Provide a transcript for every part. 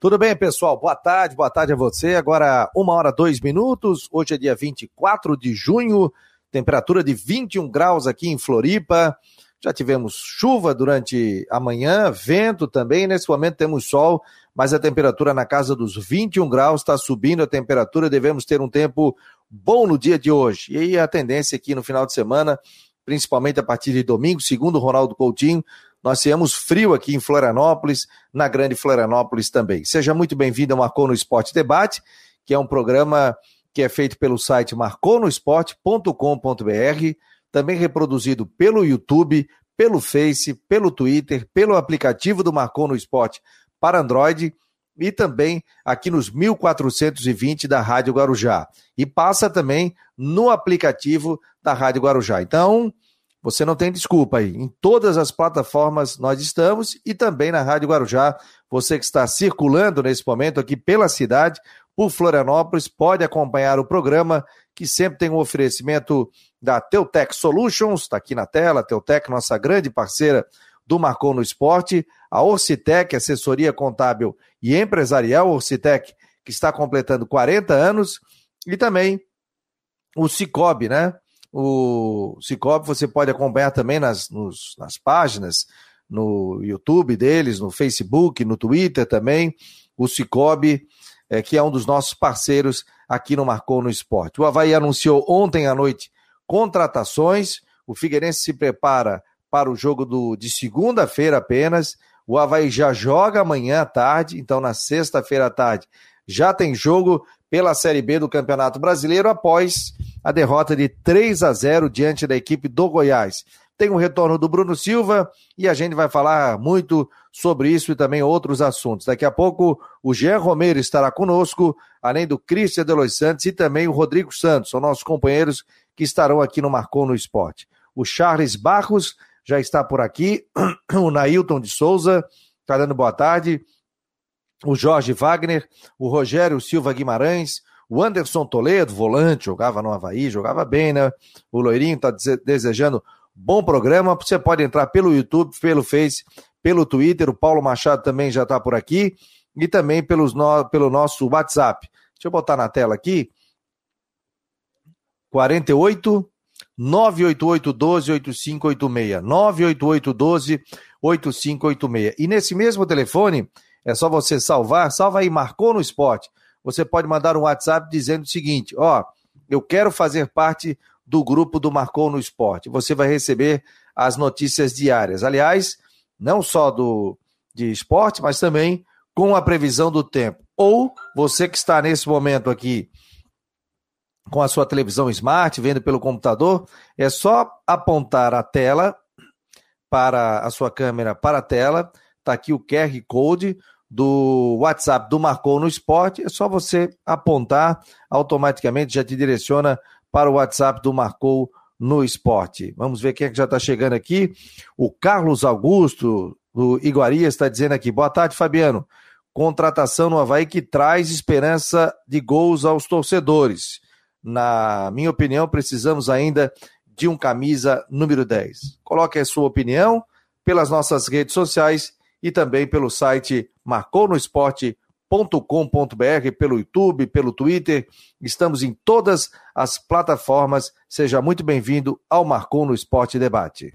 Tudo bem, pessoal? Boa tarde, boa tarde a você. Agora, uma hora, dois minutos. Hoje é dia 24 de junho, temperatura de 21 graus aqui em Floripa. Já tivemos chuva durante a manhã, vento também. Nesse momento temos sol, mas a temperatura na casa dos 21 graus está subindo a temperatura. Devemos ter um tempo bom no dia de hoje. E aí a tendência aqui no final de semana, principalmente a partir de domingo, segundo Ronaldo Coutinho, nós temos frio aqui em Florianópolis, na Grande Florianópolis também. Seja muito bem-vindo ao Marcou no Esporte Debate, que é um programa que é feito pelo site marconosport.com.br, também reproduzido pelo YouTube, pelo Face, pelo Twitter, pelo aplicativo do Marcou no Esporte para Android e também aqui nos 1420 da Rádio Guarujá. E passa também no aplicativo da Rádio Guarujá. Então, você não tem desculpa aí. Em todas as plataformas nós estamos e também na Rádio Guarujá. Você que está circulando nesse momento aqui pela cidade, por Florianópolis, pode acompanhar o programa que sempre tem um oferecimento da Teutec Solutions, está aqui na tela, Teutec, nossa grande parceira do Marcou no Esporte, a Orcitec, assessoria contábil e empresarial, Orcitec, que está completando 40 anos, e também o Cicobi, né? O Cicobi você pode acompanhar também nas, nos, nas páginas, no YouTube deles, no Facebook, no Twitter também, o Cicobi, é, que é um dos nossos parceiros aqui no Marcou no Esporte. O Havaí anunciou ontem à noite contratações, o Figueirense se prepara para o jogo do, de segunda-feira apenas, o Havaí já joga amanhã à tarde, então na sexta-feira à tarde já tem jogo pela Série B do Campeonato Brasileiro após a derrota de 3 a 0 diante da equipe do Goiás. Tem o retorno do Bruno Silva e a gente vai falar muito sobre isso e também outros assuntos. Daqui a pouco o Jean Romero estará conosco, além do Cristian Delois Santos e também o Rodrigo Santos, são nossos companheiros que estarão aqui no Marcou no Esporte. O Charles Barros já está por aqui, o Nailton de Souza está dando boa tarde, o Jorge Wagner, o Rogério Silva Guimarães, o Anderson Toledo, volante, jogava no Havaí, jogava bem, né? O Loirinho está desejando bom programa. Você pode entrar pelo YouTube, pelo Face, pelo Twitter. O Paulo Machado também já está por aqui. E também pelos no... pelo nosso WhatsApp. Deixa eu botar na tela aqui. 48 988 12 8586. 988 12 8586. E nesse mesmo telefone, é só você salvar, salva aí, marcou no esporte você pode mandar um WhatsApp dizendo o seguinte: ó, eu quero fazer parte do grupo do Marcou no Esporte. Você vai receber as notícias diárias. Aliás, não só do de esporte, mas também com a previsão do tempo. Ou você que está nesse momento aqui com a sua televisão smart, vendo pelo computador, é só apontar a tela para a sua câmera para a tela, está aqui o QR Code, do WhatsApp do Marcou no Esporte, é só você apontar, automaticamente já te direciona para o WhatsApp do Marcou no Esporte. Vamos ver quem é que já está chegando aqui. O Carlos Augusto, do Iguaria, está dizendo aqui: boa tarde, Fabiano. Contratação no Havaí que traz esperança de gols aos torcedores. Na minha opinião, precisamos ainda de um camisa número 10. Coloque a sua opinião pelas nossas redes sociais e também pelo site marconosport.com.br, pelo YouTube, pelo Twitter. Estamos em todas as plataformas. Seja muito bem-vindo ao Marcou no Esporte Debate.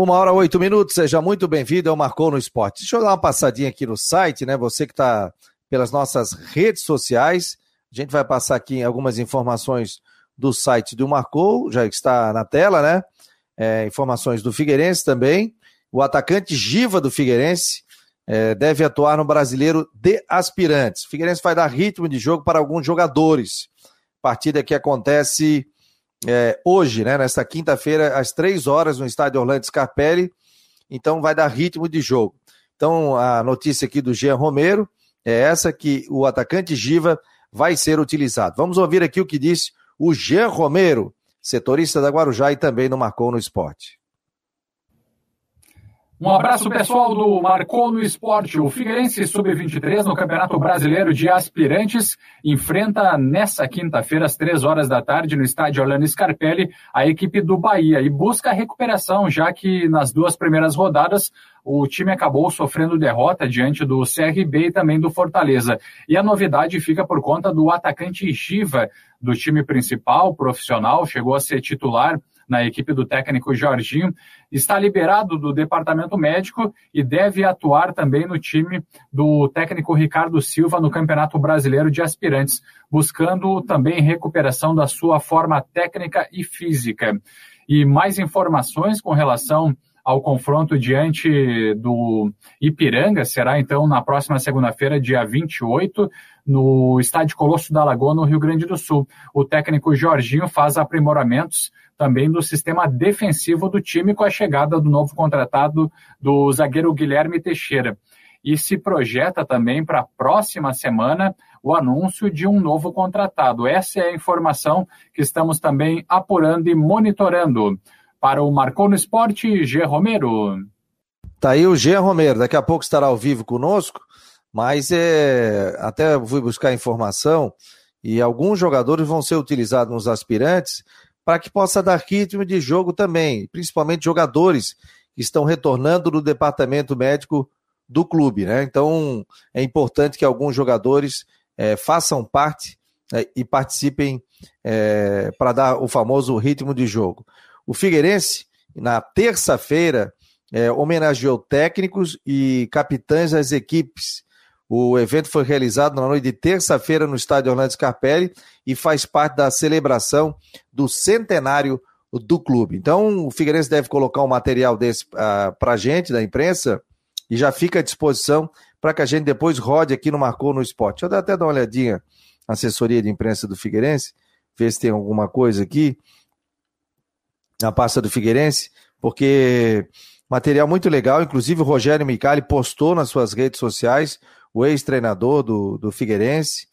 Uma hora oito minutos, seja muito bem-vindo ao Marcou no Esporte. Deixa eu dar uma passadinha aqui no site, né? Você que está pelas nossas redes sociais, a gente vai passar aqui algumas informações do site do Marcou, já está na tela, né? É, informações do Figueirense também. O atacante Giva do Figueirense é, deve atuar no brasileiro de aspirantes. O Figueirense vai dar ritmo de jogo para alguns jogadores. Partida que acontece é, hoje, né, nesta quinta-feira, às três horas, no estádio Orlando Scarpelli. Então vai dar ritmo de jogo. Então a notícia aqui do Jean Romero é essa que o atacante Giva vai ser utilizado. Vamos ouvir aqui o que disse o Jean Romero, setorista da Guarujá e também no Marcou no Esporte. Um abraço pessoal do Marcou no Esporte. O Figueirense Sub-23 no Campeonato Brasileiro de Aspirantes enfrenta nessa quinta-feira, às três horas da tarde, no estádio Orlando Scarpelli, a equipe do Bahia e busca recuperação, já que nas duas primeiras rodadas o time acabou sofrendo derrota diante do CRB e também do Fortaleza. E a novidade fica por conta do atacante Giva, do time principal, profissional, chegou a ser titular na equipe do técnico Jorginho, está liberado do departamento médico e deve atuar também no time do técnico Ricardo Silva no Campeonato Brasileiro de Aspirantes, buscando também recuperação da sua forma técnica e física. E mais informações com relação ao confronto diante do Ipiranga será então na próxima segunda-feira, dia 28, no Estádio Colosso da Lagoa, no Rio Grande do Sul. O técnico Jorginho faz aprimoramentos também do sistema defensivo do time com a chegada do novo contratado do zagueiro Guilherme Teixeira. E se projeta também para a próxima semana o anúncio de um novo contratado. Essa é a informação que estamos também apurando e monitorando. Para o Marcou no Esporte, G. Romero. Tá aí o G. Romero, daqui a pouco estará ao vivo conosco, mas é, até fui buscar informação e alguns jogadores vão ser utilizados nos aspirantes para que possa dar ritmo de jogo também, principalmente jogadores que estão retornando do departamento médico do clube, né? Então é importante que alguns jogadores é, façam parte é, e participem é, para dar o famoso ritmo de jogo. O Figueirense, na terça-feira, é, homenageou técnicos e capitães das equipes o evento foi realizado na noite de terça-feira no estádio Orlando Scarpelli e faz parte da celebração do centenário do clube. Então, o Figueirense deve colocar um material desse uh, ah, para a gente, da imprensa, e já fica à disposição para que a gente depois rode aqui no Marcou no Esporte. Deixa eu até dar uma olhadinha na assessoria de imprensa do Figueirense, ver se tem alguma coisa aqui na pasta do Figueirense, porque material muito legal, inclusive o Rogério Micali postou nas suas redes sociais o ex-treinador do, do Figueirense,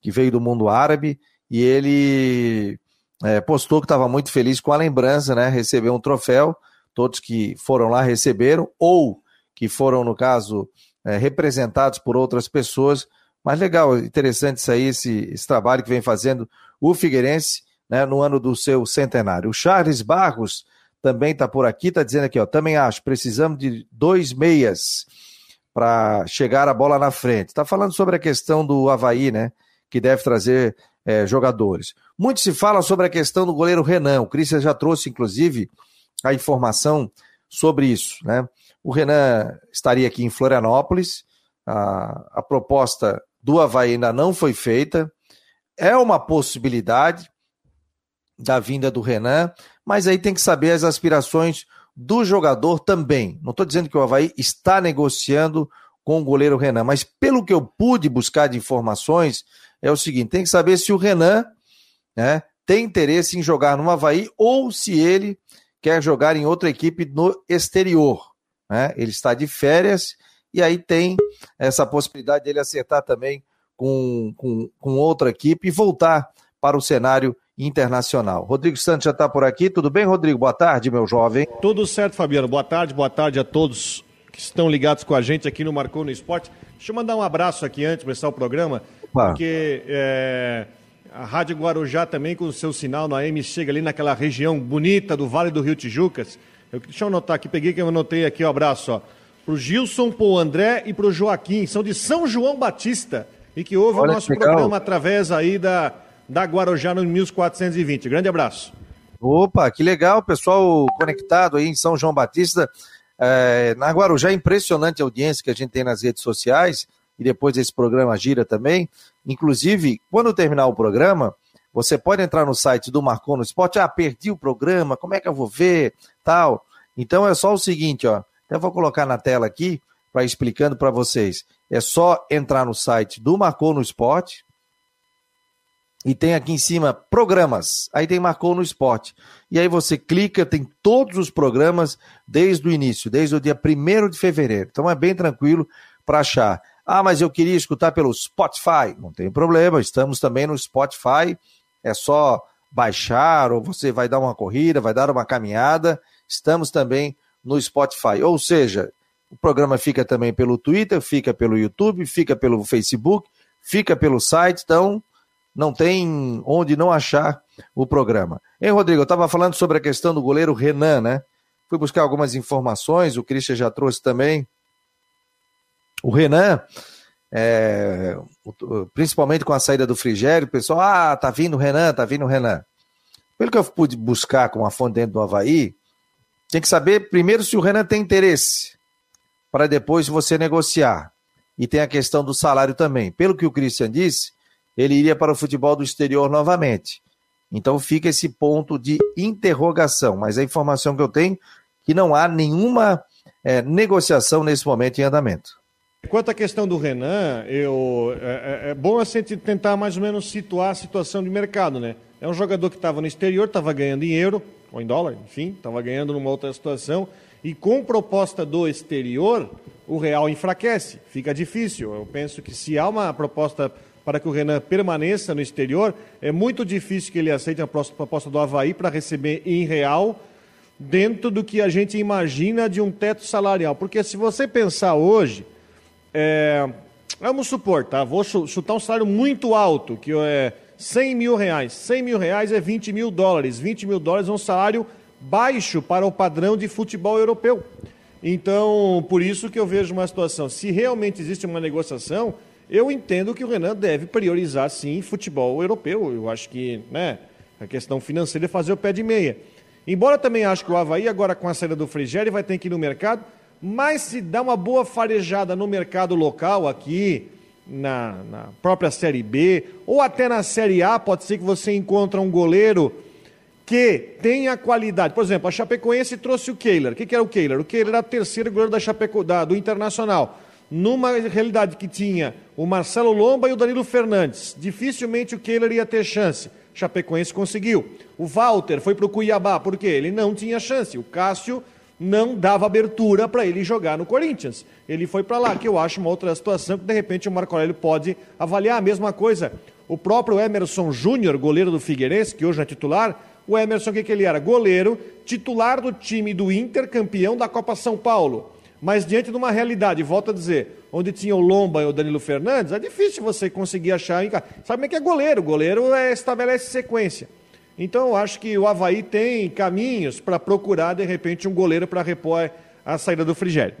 que veio do mundo árabe, e ele é, postou que estava muito feliz com a lembrança, né? Recebeu um troféu, todos que foram lá receberam, ou que foram, no caso, é, representados por outras pessoas. Mas legal, interessante isso aí, esse, esse trabalho que vem fazendo o Figueirense né, no ano do seu centenário. O Charles Barros também está por aqui, está dizendo aqui, ó, também acho, precisamos de dois meias para chegar a bola na frente. Está falando sobre a questão do Havaí, né? Que deve trazer é, jogadores. Muito se fala sobre a questão do goleiro Renan. O Cristian já trouxe, inclusive, a informação sobre isso, né? O Renan estaria aqui em Florianópolis. A, a proposta do Havaí ainda não foi feita. É uma possibilidade da vinda do Renan, mas aí tem que saber as aspirações do jogador também. Não estou dizendo que o Havaí está negociando com o goleiro Renan, mas pelo que eu pude buscar de informações, é o seguinte: tem que saber se o Renan né, tem interesse em jogar no Havaí ou se ele quer jogar em outra equipe no exterior. Né? Ele está de férias e aí tem essa possibilidade dele acertar também com, com, com outra equipe e voltar para o cenário internacional. Rodrigo Santos já está por aqui. Tudo bem, Rodrigo? Boa tarde, meu jovem. Tudo certo, Fabiano. Boa tarde, boa tarde a todos que estão ligados com a gente aqui no Marcou no Esporte. Deixa eu mandar um abraço aqui antes de começar o programa, Opa. porque é, a Rádio Guarujá também, com o seu sinal no AM, chega ali naquela região bonita do Vale do Rio Tijucas. Eu, deixa eu anotar aqui, peguei que eu anotei aqui o um abraço, ó. Pro Gilson, pro André e pro Joaquim, são de São João Batista e que ouve Olha o nosso programa através aí da, da Guarujá no 1420. Grande abraço. Opa, que legal, pessoal conectado aí em São João Batista. É, na Guarujá, impressionante a audiência que a gente tem nas redes sociais e depois esse programa gira também. Inclusive, quando terminar o programa, você pode entrar no site do Marcon no Esporte. Ah, perdi o programa, como é que eu vou ver? Tal. Então é só o seguinte, ó. Eu vou colocar na tela aqui para explicando para vocês. É só entrar no site do Marcou no Esporte e tem aqui em cima programas. Aí tem Marcou no Esporte. E aí você clica, tem todos os programas desde o início, desde o dia 1 de fevereiro. Então é bem tranquilo para achar. Ah, mas eu queria escutar pelo Spotify. Não tem problema, estamos também no Spotify. É só baixar ou você vai dar uma corrida, vai dar uma caminhada. Estamos também no Spotify. Ou seja, o programa fica também pelo Twitter, fica pelo YouTube, fica pelo Facebook, fica pelo site, então não tem onde não achar o programa. Hein, Rodrigo? Eu estava falando sobre a questão do goleiro Renan, né? Fui buscar algumas informações, o Christian já trouxe também. O Renan, é, principalmente com a saída do Frigério, o pessoal, ah, tá vindo o Renan, tá vindo o Renan. Pelo que eu pude buscar com uma fonte dentro do Havaí, tem que saber primeiro se o Renan tem interesse, para depois você negociar. E tem a questão do salário também. Pelo que o Christian disse, ele iria para o futebol do exterior novamente. Então fica esse ponto de interrogação. Mas a informação que eu tenho é que não há nenhuma é, negociação nesse momento em andamento. Quanto à questão do Renan, eu, é, é, é bom a gente tentar mais ou menos situar a situação de mercado, né? É um jogador que estava no exterior, estava ganhando em euro, ou em dólar, enfim, estava ganhando numa outra situação. E com proposta do exterior, o real enfraquece, fica difícil. Eu penso que se há uma proposta para que o Renan permaneça no exterior, é muito difícil que ele aceite a proposta do Havaí para receber em real, dentro do que a gente imagina de um teto salarial. Porque se você pensar hoje, é, vamos supor, tá? Vou chutar um salário muito alto, que é 100 mil reais. 100 mil reais é 20 mil dólares. 20 mil dólares é um salário baixo para o padrão de futebol europeu. Então, por isso que eu vejo uma situação. Se realmente existe uma negociação, eu entendo que o Renan deve priorizar, sim, futebol europeu. Eu acho que né, a questão financeira é fazer o pé de meia. Embora também acho que o Havaí, agora com a saída do Frigério, vai ter que ir no mercado, mas se dá uma boa farejada no mercado local aqui, na, na, própria Série B, ou até na Série A, pode ser que você encontre um goleiro que tenha qualidade. Por exemplo, a Chapecoense trouxe o Kehler. O que, que era o Kehler? O Kehler era o terceiro goleiro da Chapeco, da, do Internacional. Numa realidade que tinha o Marcelo Lomba e o Danilo Fernandes. Dificilmente o Kehler ia ter chance. Chapecoense conseguiu. O Walter foi para o Cuiabá, por quê? Ele não tinha chance. O Cássio não dava abertura para ele jogar no Corinthians. Ele foi para lá, que eu acho uma outra situação que de repente o Marco Aurélio pode avaliar. A mesma coisa, o próprio Emerson Júnior, goleiro do Figueirense, que hoje é titular, o Emerson, o que, que ele era? Goleiro, titular do time do Inter, campeão da Copa São Paulo. Mas diante de uma realidade, volto a dizer, onde tinha o Lomba e o Danilo Fernandes, é difícil você conseguir achar. Sabe como é que é goleiro? Goleiro é, estabelece sequência. Então, eu acho que o Havaí tem caminhos para procurar, de repente, um goleiro para repor a saída do Frigério.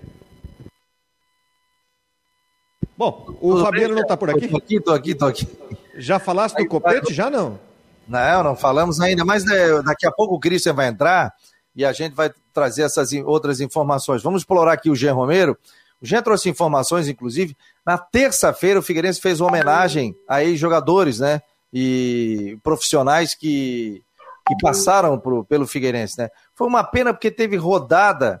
Bom, o Tudo Fabiano bem? não está por aqui? Estou aqui, estou aqui, estou aqui. Já falaste do copete? Já não? Não, não falamos ainda, mas né, daqui a pouco o Christian vai entrar e a gente vai trazer essas outras informações. Vamos explorar aqui o Jean Romero. O Jean trouxe informações, inclusive. Na terça-feira, o Figueirense fez uma homenagem a ex-jogadores, né? e profissionais que, que passaram pro, pelo Figueirense, né? Foi uma pena porque teve rodada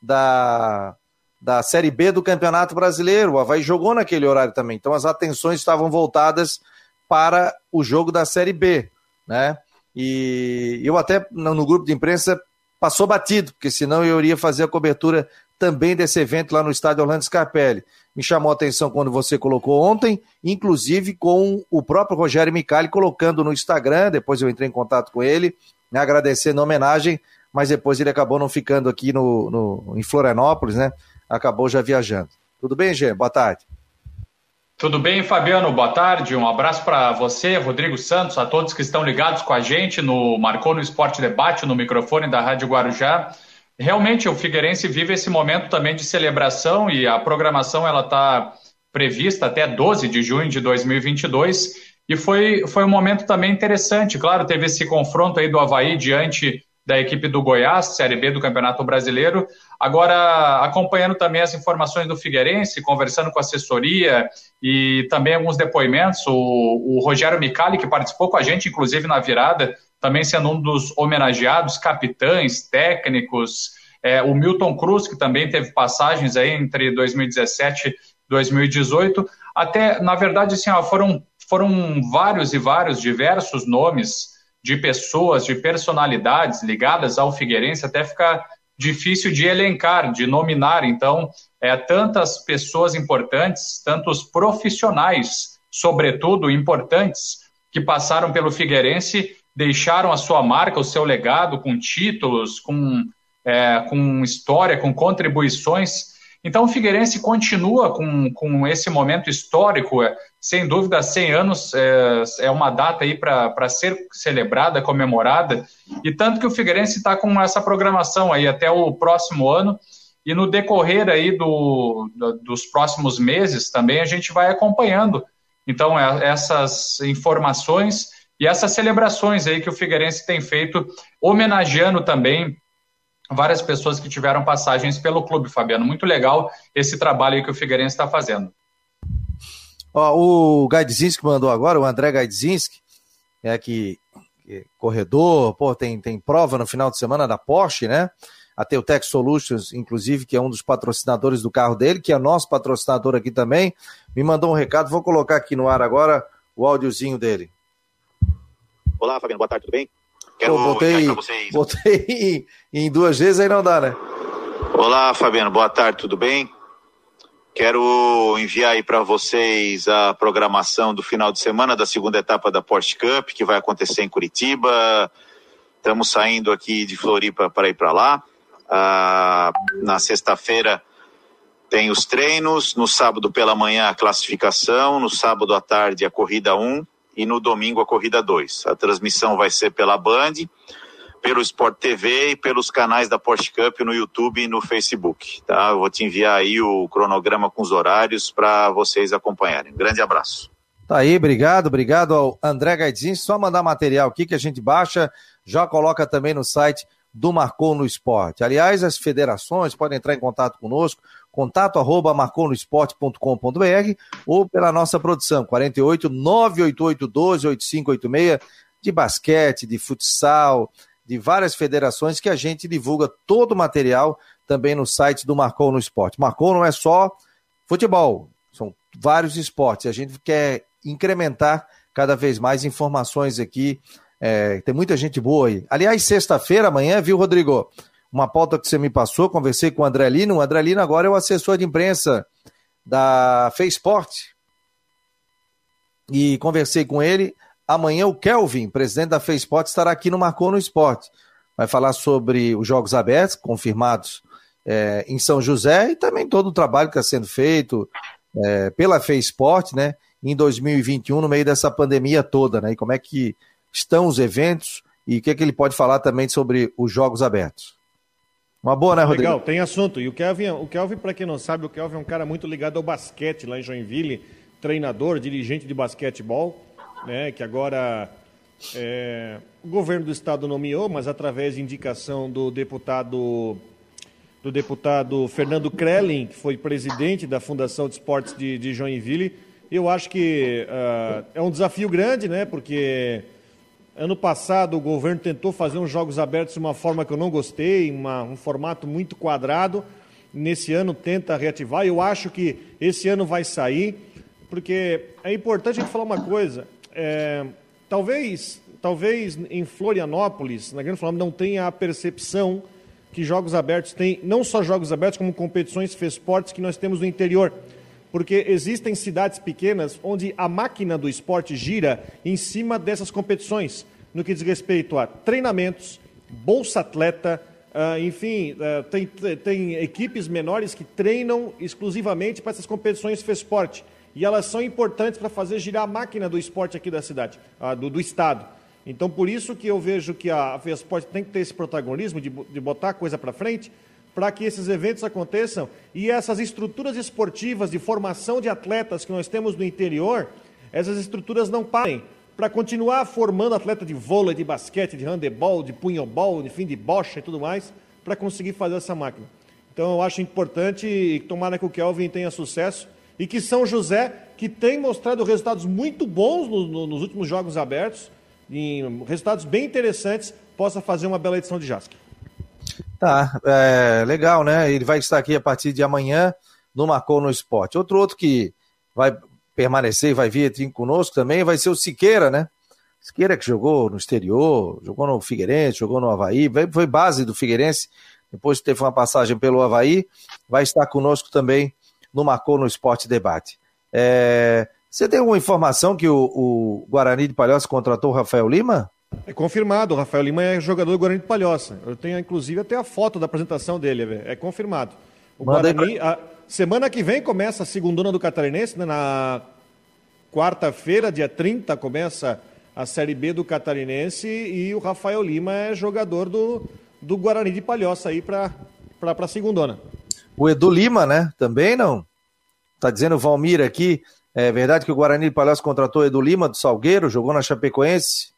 da, da Série B do Campeonato Brasileiro. O Havaí jogou naquele horário também. Então as atenções estavam voltadas para o jogo da Série B, né? E eu até no grupo de imprensa passou batido, porque senão eu iria fazer a cobertura também desse evento lá no estádio Orlando Scarpelli. Me chamou a atenção quando você colocou ontem, inclusive com o próprio Rogério Micali colocando no Instagram, depois eu entrei em contato com ele, né, agradecendo a homenagem, mas depois ele acabou não ficando aqui no, no, em Florianópolis, né? Acabou já viajando. Tudo bem, Gê? Boa tarde. Tudo bem, Fabiano? Boa tarde. Um abraço para você, Rodrigo Santos, a todos que estão ligados com a gente no Marcou no Esporte Debate, no microfone da Rádio Guarujá. Realmente, o Figueirense vive esse momento também de celebração e a programação ela está prevista até 12 de junho de 2022 e foi, foi um momento também interessante. Claro, teve esse confronto aí do Havaí diante da equipe do Goiás, Série B do Campeonato Brasileiro. Agora, acompanhando também as informações do Figueirense, conversando com a assessoria e também alguns depoimentos, o, o Rogério Micali, que participou com a gente, inclusive na virada, também sendo um dos homenageados, capitães, técnicos, é, o Milton Cruz, que também teve passagens aí entre 2017 e 2018, até, na verdade, assim, ó, foram, foram vários e vários, diversos nomes de pessoas, de personalidades ligadas ao Figueirense, até fica difícil de elencar, de nominar. Então, é, tantas pessoas importantes, tantos profissionais, sobretudo importantes, que passaram pelo Figueirense, deixaram a sua marca, o seu legado, com títulos, com, é, com história, com contribuições. Então, o Figueirense continua com, com esse momento histórico, é, sem dúvida, 100 anos é, é uma data aí para ser celebrada, comemorada, e tanto que o Figueirense está com essa programação aí até o próximo ano, e no decorrer aí do, do, dos próximos meses também a gente vai acompanhando. Então, é, essas informações e essas celebrações aí que o Figueirense tem feito, homenageando também várias pessoas que tiveram passagens pelo clube, Fabiano. Muito legal esse trabalho que o Figueirense está fazendo. Ó, o Gaidzinski mandou agora, o André Gaidzinski, é que, que, corredor, pô, tem, tem prova no final de semana da Porsche, né? A Teutec Solutions, inclusive, que é um dos patrocinadores do carro dele, que é nosso patrocinador aqui também, me mandou um recado, vou colocar aqui no ar agora o áudiozinho dele. Olá, Fabiano, boa tarde, tudo bem? Quero Pô, botei, botei em duas vezes, aí não dá, né? Olá, Fabiano, boa tarde, tudo bem? Quero enviar aí para vocês a programação do final de semana da segunda etapa da Porsche Cup, que vai acontecer em Curitiba. Estamos saindo aqui de Floripa para ir para lá. Ah, na sexta-feira tem os treinos, no sábado pela manhã a classificação, no sábado à tarde a corrida 1 e no domingo a corrida 2. A transmissão vai ser pela Band, pelo Sport TV e pelos canais da Porsche Cup no YouTube e no Facebook, tá? Eu vou te enviar aí o cronograma com os horários para vocês acompanharem. grande abraço. Tá aí, obrigado, obrigado ao André Gaidzinho. Só mandar material aqui que a gente baixa, já coloca também no site do Marcou no Esporte. Aliás, as federações podem entrar em contato conosco, contato arroba marconosport.com.br ou pela nossa produção, 48 988 12 8586, de basquete, de futsal, de várias federações que a gente divulga todo o material também no site do Marcou no Esporte. Marcou não é só futebol, são vários esportes. A gente quer incrementar cada vez mais informações aqui. É, tem muita gente boa aí. Aliás, sexta-feira, amanhã, viu, Rodrigo? Uma pauta que você me passou, conversei com o André Lino. O André Lino agora é o assessor de imprensa da Feisport. E conversei com ele. Amanhã o Kelvin, presidente da FESPORT, estará aqui no Marcou no Esporte. Vai falar sobre os Jogos Abertos, confirmados é, em São José, e também todo o trabalho que está sendo feito é, pela FESPORT, né, em 2021, no meio dessa pandemia toda, né, e como é que estão os eventos e o que, é que ele pode falar também sobre os Jogos Abertos. Uma boa, né, Rodrigo? Legal, tem assunto. E o Kelvin, o Kelvin para quem não sabe, o Kelvin é um cara muito ligado ao basquete lá em Joinville, treinador, dirigente de basquetebol né, que agora é, o governo do estado nomeou, mas através de indicação do deputado do deputado Fernando Krellin, que foi presidente da Fundação de Esportes de, de Joinville. Eu acho que uh, é um desafio grande, né? Porque ano passado o governo tentou fazer uns jogos abertos de uma forma que eu não gostei, uma, um formato muito quadrado. Nesse ano tenta reativar. Eu acho que esse ano vai sair, porque é importante a gente falar uma coisa. É, talvez, talvez em Florianópolis, na Grande Florianópolis, não tenha a percepção que Jogos Abertos tem, não só Jogos Abertos, como competições esportes que nós temos no interior. Porque existem cidades pequenas onde a máquina do esporte gira em cima dessas competições, no que diz respeito a treinamentos, bolsa atleta, uh, enfim, uh, tem, tem equipes menores que treinam exclusivamente para essas competições esporte. E elas são importantes para fazer girar a máquina do esporte aqui da cidade, do, do estado. Então, por isso que eu vejo que a FESPORT tem que ter esse protagonismo de, de botar a coisa para frente, para que esses eventos aconteçam e essas estruturas esportivas de formação de atletas que nós temos no interior, essas estruturas não parem para continuar formando atleta de vôlei, de basquete, de handebol, de punhobol, enfim, de bocha e tudo mais, para conseguir fazer essa máquina. Então, eu acho importante e tomara que o Kelvin tenha sucesso e que São José, que tem mostrado resultados muito bons no, no, nos últimos Jogos Abertos, em resultados bem interessantes, possa fazer uma bela edição de JASC. Tá, é, legal, né? Ele vai estar aqui a partir de amanhã no Marcou no Esporte. Outro outro que vai permanecer e vai vir aqui conosco também vai ser o Siqueira, né? Siqueira que jogou no exterior, jogou no Figueirense, jogou no Havaí, foi base do Figueirense, depois teve uma passagem pelo Havaí, vai estar conosco também no Marcou no Esporte Debate. É, você tem alguma informação que o, o Guarani de Palhoça contratou o Rafael Lima? É confirmado, o Rafael Lima é jogador do Guarani de Palhoça. Eu tenho inclusive até a foto da apresentação dele, é confirmado. O Manda Guarani, a semana que vem começa a segundona do Catarinense, né? na quarta-feira, dia 30, começa a Série B do Catarinense e o Rafael Lima é jogador do, do Guarani de Palhoça aí para a segundona. O Edu Lima, né? Também não? Tá dizendo o Valmir aqui, é verdade que o Guarani de Palhoça contratou Edu Lima do Salgueiro, jogou na Chapecoense?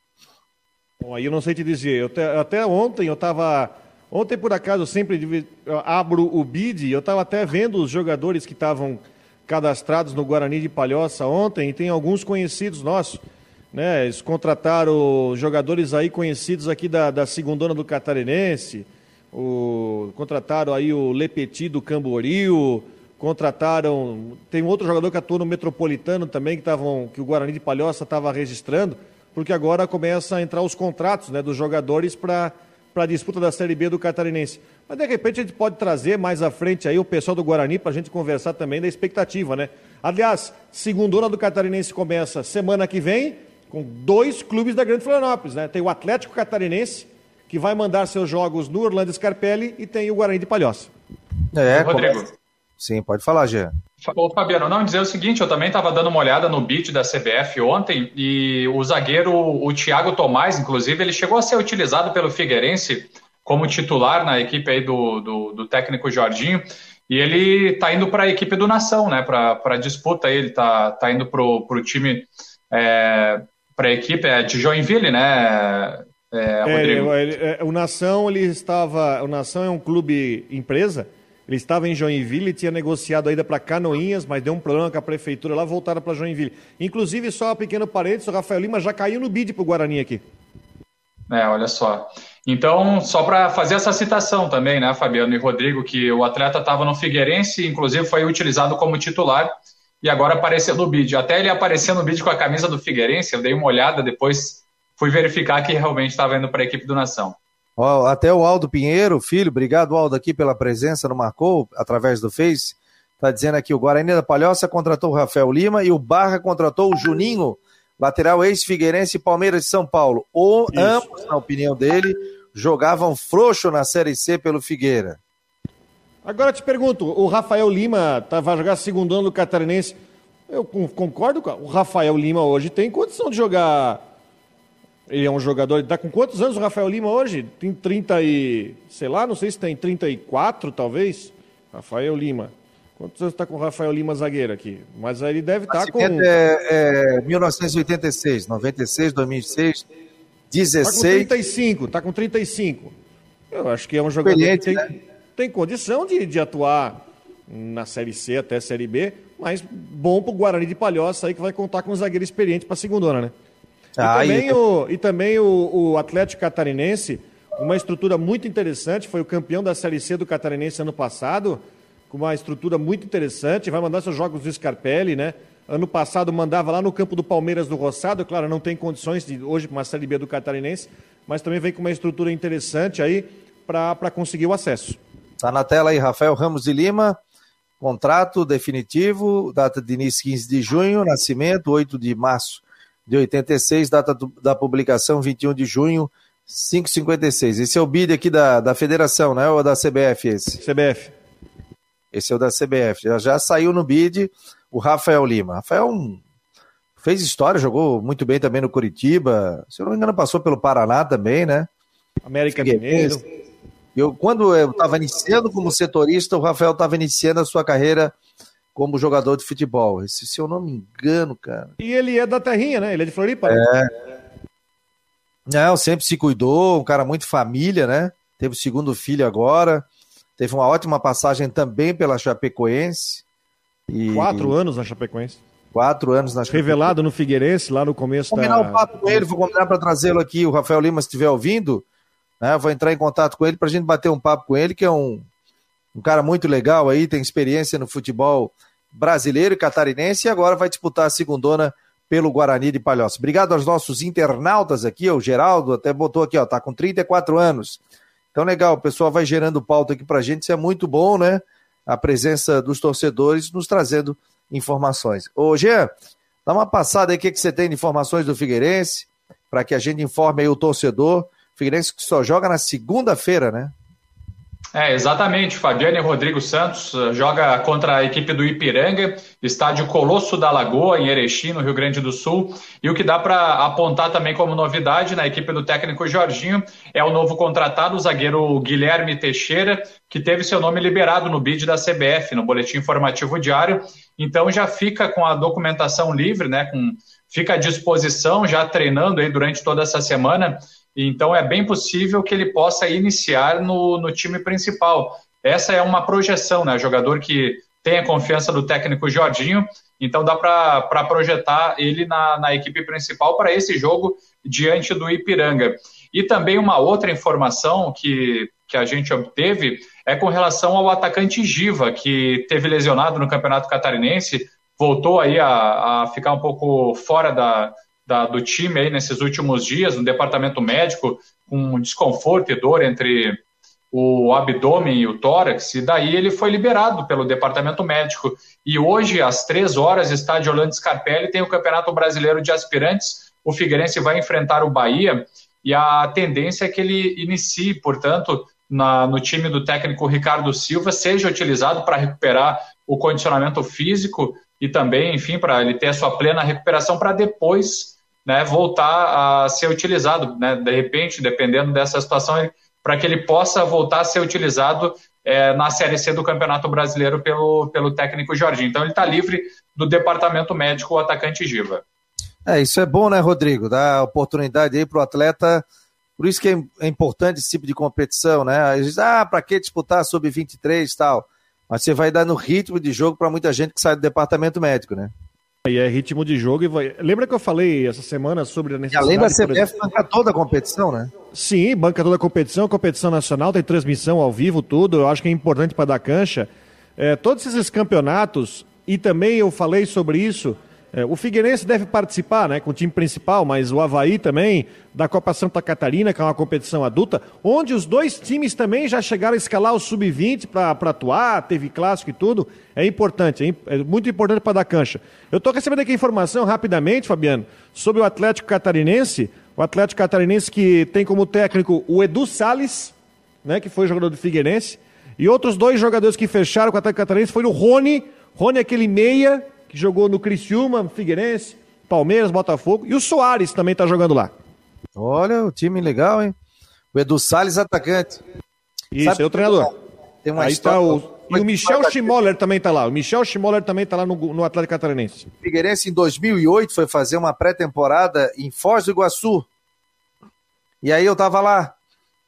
Bom, aí eu não sei te dizer. Te, até ontem eu estava. Ontem, por acaso, eu sempre abro o BID, eu estava até vendo os jogadores que estavam cadastrados no Guarani de Palhoça ontem, e tem alguns conhecidos nossos. Né? Eles contrataram jogadores aí conhecidos aqui da, da segundona do Catarinense, o, contrataram aí o Lepeti do Camboriú, contrataram. Tem outro jogador que atua no Metropolitano também, que, tavam, que o Guarani de Palhoça estava registrando, porque agora começa a entrar os contratos né, dos jogadores para a disputa da Série B do Catarinense. Mas de repente a gente pode trazer mais à frente aí o pessoal do Guarani para a gente conversar também da expectativa, né? Aliás, segundona do Catarinense começa semana que vem com dois clubes da Grande Florianópolis, né? Tem o Atlético Catarinense, que vai mandar seus jogos no Orlando Scarpelli, e tem o Guarani de Palhoça. É, Rodrigo. Começa... Sim, pode falar, Jean. Ô, Fabiano, não, dizer o seguinte, eu também estava dando uma olhada no beat da CBF ontem e o zagueiro, o Thiago Tomás, inclusive, ele chegou a ser utilizado pelo Figueirense como titular na equipe aí do, do, do técnico Jorginho e ele está indo para a equipe do Nação, né, para a disputa, ele está tá indo para o time, é, para a equipe é de Joinville, né, é, Rodrigo? É, ele, é, o Nação, ele estava, o Nação é um clube empresa, ele estava em Joinville e tinha negociado a ida para Canoinhas, mas deu um problema com a prefeitura lá, voltaram para Joinville. Inclusive, só um pequeno parênteses, o Rafael Lima já caiu no bid para o Guarani aqui. É, olha só. Então, só para fazer essa citação também, né, Fabiano e Rodrigo, que o atleta estava no Figueirense, inclusive foi utilizado como titular e agora apareceu no bid. Até ele apareceu no bid com a camisa do Figueirense, eu dei uma olhada, depois fui verificar que realmente estava indo para a equipe do Nação. Até o Aldo Pinheiro, filho, obrigado Aldo aqui pela presença no Marcou, através do Face. Tá dizendo aqui, o Guarani da Palhoça contratou o Rafael Lima e o Barra contratou o Juninho, lateral ex-Figueirense e Palmeiras de São Paulo. O, ambos, na opinião dele, jogavam frouxo na Série C pelo Figueira. Agora te pergunto, o Rafael Lima tá, vai jogar segundo ano do Catarinense. Eu concordo com o Rafael Lima hoje tem condição de jogar ele é um jogador. Está com quantos anos o Rafael Lima hoje? Tem 30 e. sei lá, não sei se tem 34, talvez. Rafael Lima. Quantos anos está com o Rafael Lima zagueiro aqui? Mas aí ele deve estar tá com. É, é 1986, 96, 2006, 16. Está com 35, está com 35. Eu acho que é um jogador que tem, né? tem condição de, de atuar na Série C até Série B, mas bom para o Guarani de Palhoça aí que vai contar com um zagueiro experiente para a segunda, né? Ah, e também, e... o, e também o, o Atlético Catarinense, uma estrutura muito interessante, foi o campeão da Série C do Catarinense ano passado, com uma estrutura muito interessante, vai mandar seus jogos do Scarpelli, né? Ano passado mandava lá no campo do Palmeiras do Roçado, claro, não tem condições de hoje para uma Série B do Catarinense, mas também vem com uma estrutura interessante aí para conseguir o acesso. Está na tela aí, Rafael Ramos de Lima, contrato definitivo, data de início 15 de junho, nascimento 8 de março de 86, data do, da publicação 21 de junho, 5,56. Esse é o bid aqui da, da federação, né? Ou da CBF esse? CBF. Esse é o da CBF. Já, já saiu no bid o Rafael Lima. Rafael um, fez história, jogou muito bem também no Curitiba. Se eu não me engano, passou pelo Paraná também, né? América Mineiro. Eu, quando eu estava iniciando como setorista, o Rafael estava iniciando a sua carreira como jogador de futebol. Esse, se eu não me engano, cara. E ele é da terrinha, né? Ele é de Floripa. É. Não, sempre se cuidou, um cara muito família, né? Teve o segundo filho agora. Teve uma ótima passagem também pela Chapecoense. E... Quatro anos na Chapecoense. Quatro anos na Chapecoense. Revelado no Figueirense, lá no começo vou combinar da... um papo com ele, vou combinar para trazê-lo aqui, o Rafael Lima, se estiver ouvindo. Né? Vou entrar em contato com ele para a gente bater um papo com ele, que é um, um cara muito legal aí, tem experiência no futebol brasileiro e catarinense e agora vai disputar a segundona pelo Guarani de Palhoça. Obrigado aos nossos internautas aqui, o Geraldo até botou aqui, ó, tá com 34 anos. Então legal, o pessoal vai gerando pauta aqui pra gente, isso é muito bom, né? A presença dos torcedores nos trazendo informações. Ô, Jean, dá uma passada aí, o que, que você tem de informações do Figueirense, para que a gente informe aí o torcedor. Figueirense que só joga na segunda-feira, né? É, exatamente. Fabiano e Rodrigo Santos uh, joga contra a equipe do Ipiranga, estádio Colosso da Lagoa, em Erechim, no Rio Grande do Sul. E o que dá para apontar também como novidade na equipe do técnico Jorginho é o novo contratado, o zagueiro Guilherme Teixeira, que teve seu nome liberado no bid da CBF, no Boletim Informativo Diário. Então já fica com a documentação livre, né? Com, fica à disposição, já treinando aí durante toda essa semana então é bem possível que ele possa iniciar no, no time principal. Essa é uma projeção, né? Jogador que tem a confiança do técnico Jorginho, então dá para projetar ele na, na equipe principal para esse jogo diante do Ipiranga. E também uma outra informação que, que a gente obteve é com relação ao atacante Giva, que teve lesionado no Campeonato Catarinense, voltou aí a, a ficar um pouco fora da, da, do time aí nesses últimos dias, no departamento médico, com desconforto e dor entre o abdômen e o tórax, e daí ele foi liberado pelo departamento médico. E hoje, às três horas, estádio Orlando Scarpelli tem o Campeonato Brasileiro de Aspirantes. O Figueirense vai enfrentar o Bahia e a tendência é que ele inicie, portanto, na, no time do técnico Ricardo Silva, seja utilizado para recuperar o condicionamento físico e também, enfim, para ele ter a sua plena recuperação para depois né, voltar a ser utilizado, né, de repente, dependendo dessa situação, para que ele possa voltar a ser utilizado é, na Série C do Campeonato Brasileiro pelo, pelo técnico Jorginho. Então ele está livre do departamento médico, o atacante Giva. É, isso é bom, né, Rodrigo? Dá oportunidade aí para o atleta. Por isso que é, é, importante esse tipo de competição, né? Às vezes, ah, para que disputar sub-23 e tal? Mas você vai dar no ritmo de jogo para muita gente que sai do departamento médico, né? E é ritmo de jogo e vai. Lembra que eu falei essa semana sobre a necessidade. E além da CBF, banca toda a competição, né? Sim, banca toda a competição, competição nacional, tem transmissão ao vivo, tudo. Eu acho que é importante para dar cancha. É, todos esses campeonatos, e também eu falei sobre isso é, o Figueirense deve participar né, com o time principal, mas o Havaí também, da Copa Santa Catarina, que é uma competição adulta, onde os dois times também já chegaram a escalar o sub-20 para atuar, teve clássico e tudo. É importante, é, é muito importante para dar cancha. Eu estou recebendo aqui informação rapidamente, Fabiano, sobre o Atlético Catarinense. O Atlético Catarinense que tem como técnico o Edu Sales, né, que foi jogador do Figueirense, e outros dois jogadores que fecharam com o Atlético Catarinense foi o Rony, Rony aquele meia que jogou no Criciúma, Figueirense, Palmeiras, Botafogo, e o Soares também está jogando lá. Olha, o time legal, hein? O Edu Salles, atacante. Isso, Sabe é o treinador. Tem uma Aí está o... E o Michel Schmoller também está lá. O Michel Schmoller também está lá no, no Atlético Catarinense. O Figueirense, em 2008, foi fazer uma pré-temporada em Foz do Iguaçu. E aí eu tava lá.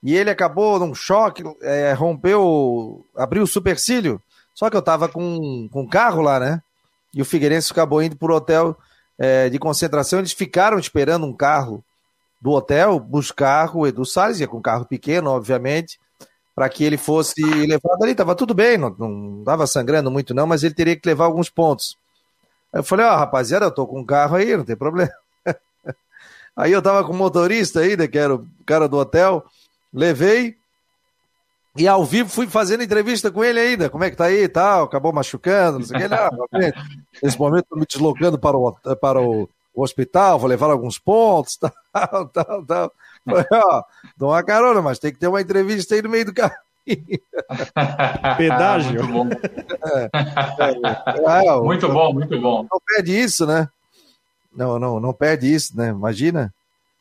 E ele acabou num choque, é, rompeu, abriu o supercílio. Só que eu tava com, com carro lá, né? E o Figueirense acabou indo para o hotel é, de concentração. Eles ficaram esperando um carro do hotel buscar o Edu Salles, ia com um carro pequeno, obviamente, para que ele fosse levado ali. Tava tudo bem, não, não sangrando muito não, mas ele teria que levar alguns pontos. Aí eu falei, ó, oh, rapaziada, eu tô com um carro aí, não tem problema. aí eu tava com o motorista ainda, que era o cara do hotel, levei, E ao vivo fui fazendo entrevista com ele ainda. Como é que tá aí e tal? Acabou machucando, não sei o que. Não, nesse momento estou me deslocando para o, para o, o, hospital, vou levar alguns pontos, tal, tal, tal. Falei, ó, dou uma carona, mas tem que ter uma entrevista aí no meio do caminho. Pedágio. muito bom. É, é, é, muito bom, muito bom. Não perde isso, né? Não, não, não perde isso, né? Imagina.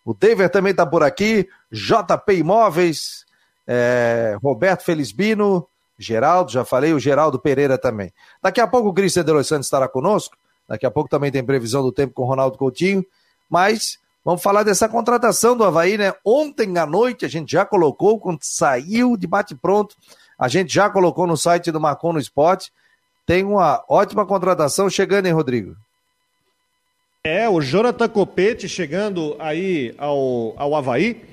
O David também está por aqui. JP Imóveis, é, Roberto Felizbino, Geraldo, já falei, o Geraldo Pereira também. Daqui a pouco o Cristian de Los Santos estará conosco. Daqui a pouco também tem previsão do tempo com o Ronaldo Coutinho. Mas vamos falar dessa contratação do Havaí, né? Ontem à noite a gente já colocou, quando saiu de bate-pronto, a gente já colocou no site do Marcon no Esporte. Tem uma ótima contratação chegando, hein, Rodrigo? É, o Jonathan Copete chegando aí ao, ao Havaí.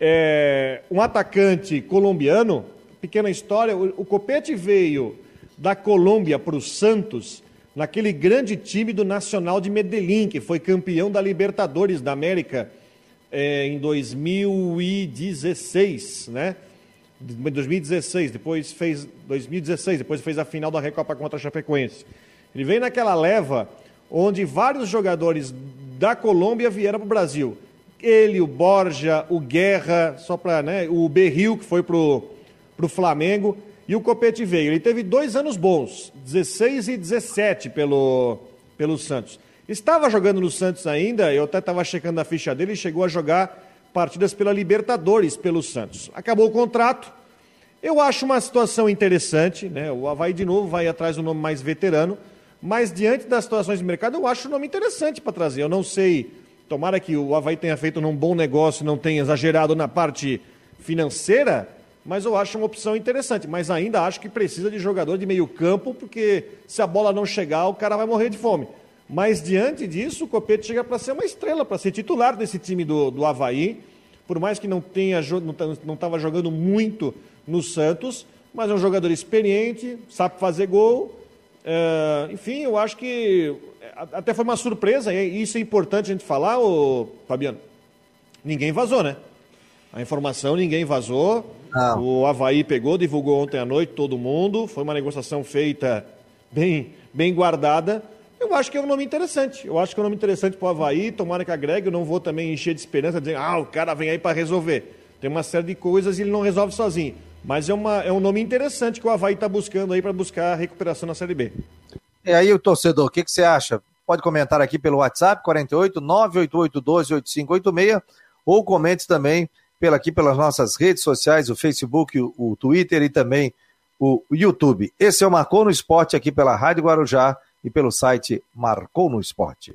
É, um atacante colombiano, pequena história, o, o Copete veio da Colômbia para o Santos, naquele grande time do Nacional de Medellín, que foi campeão da Libertadores da América é, em 2016, né? 2016, depois fez 2016, depois fez a final da Recopa contra a Chapecoense. Ele veio naquela leva onde vários jogadores da Colômbia vieram para o Brasil. Ele, o Borja, o Guerra, só para, né, o Berril, que foi para o Flamengo, e o Copete veio. Ele teve dois anos bons, 16 e 17 pelo, pelo Santos. Estava jogando no Santos ainda, eu até estava checando a ficha dele, e chegou a jogar partidas pela Libertadores pelo Santos. Acabou o contrato. Eu acho uma situação interessante, né? O Havaí de novo vai atrás do nome mais veterano. Mas diante das situações de mercado, eu acho o nome interessante para trazer. Eu não sei, tomara que o Havaí tenha feito um bom negócio, não tenha exagerado na parte financeira, mas eu acho uma opção interessante. Mas ainda acho que precisa de jogador de meio campo, porque se a bola não chegar, o cara vai morrer de fome. Mas diante disso, o Copete chega para ser uma estrela, para ser titular desse time do, do Havaí. Por mais que não tenha não estava jogando muito no Santos, mas é um jogador experiente, sabe fazer gol Uh, enfim, eu acho que até foi uma surpresa, e isso é importante a gente falar, ô, Fabiano. Ninguém vazou, né? A informação ninguém vazou. Não. O Havaí pegou, divulgou ontem à noite todo mundo. Foi uma negociação feita bem, bem guardada. Eu acho que é um nome interessante. Eu acho que é um nome interessante para o Havaí. Tomara que agregue. Eu não vou também encher de esperança, dizendo, ah, o cara vem aí para resolver. Tem uma série de coisas e ele não resolve sozinho. Mas é, uma, é um nome interessante que o Havaí está buscando aí para buscar a recuperação na Série B. E aí, o torcedor, o que, que você acha? Pode comentar aqui pelo WhatsApp, 48 988 12 8586, ou comente também pela, aqui pelas nossas redes sociais, o Facebook, o, o Twitter e também o YouTube. Esse é o Marcou no Esporte aqui pela Rádio Guarujá e pelo site Marcou no Esporte.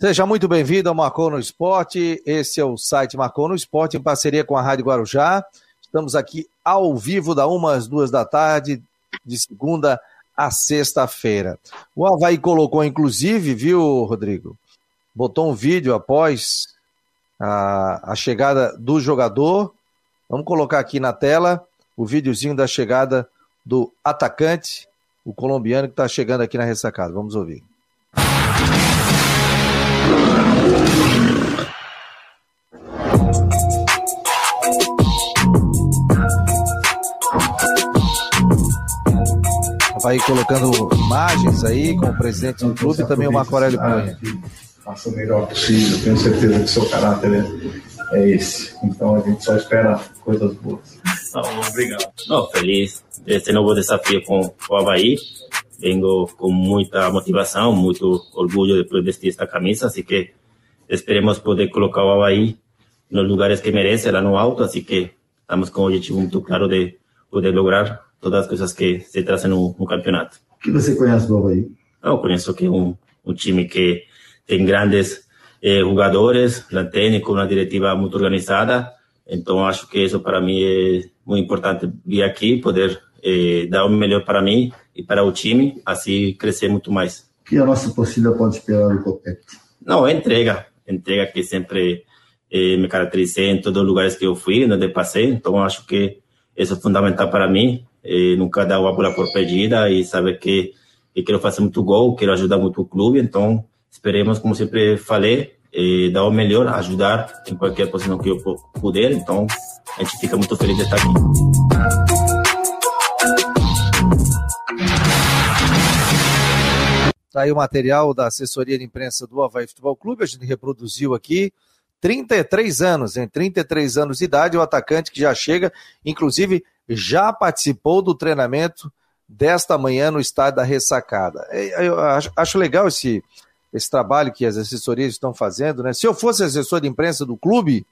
Seja muito bem-vindo ao Marcou no Esporte. Esse é o site Marcou no Esporte, em parceria com a Rádio Guarujá. Estamos aqui ao vivo, da uma às duas da tarde, de segunda a sexta-feira. O Havaí colocou, inclusive, viu, Rodrigo? Botou um vídeo após a, a chegada do jogador. Vamos colocar aqui na tela o videozinho da chegada do atacante, o colombiano que está chegando aqui na ressacada. Vamos ouvir. Vai colocando imagens aí com o presidente do clube e também o Marco Aurélio Cunha. Faça o melhor possível, tenho certeza que seu caráter é, é esse. Então a gente só espera coisas boas. obrigado. Não, feliz desse novo desafio com o Havaí. Vengo com muita motivação, muito orgulho de vestir esta camisa, assim que esperemos poder colocar o Havaí nos lugares que merece, lá no alto, assim que estamos com o objetivo muito claro de poder lograr todas as coisas que se trazem no, no campeonato. O que você conhece do Havaí? Eu conheço que é um, um time que tem grandes eh, jogadores, um técnico, uma diretiva muito organizada, então acho que isso para mim é muito importante vir aqui, poder eh, dar o melhor para mim e para o time, assim crescer muito mais. O que a nossa torcida pode esperar do Copete? Não, é entrega, entrega que sempre eh, me caracterizei em todos os lugares que eu fui, onde passei, então acho que isso é fundamental para mim, eh, nunca dar uma bola por perdida e saber que, que quero fazer muito gol, quero ajudar muito o clube, então esperemos, como sempre falei, dar o melhor, ajudar em qualquer posição que eu puder, então a gente fica muito feliz de estar aqui. Tá aí o material da assessoria de imprensa do Havaí Futebol Clube, a gente reproduziu aqui. 33 anos, em 33 anos de idade, o atacante que já chega, inclusive já participou do treinamento desta manhã no estádio da Ressacada. É, eu acho legal esse, esse trabalho que as assessorias estão fazendo, né? Se eu fosse assessor de imprensa do clube,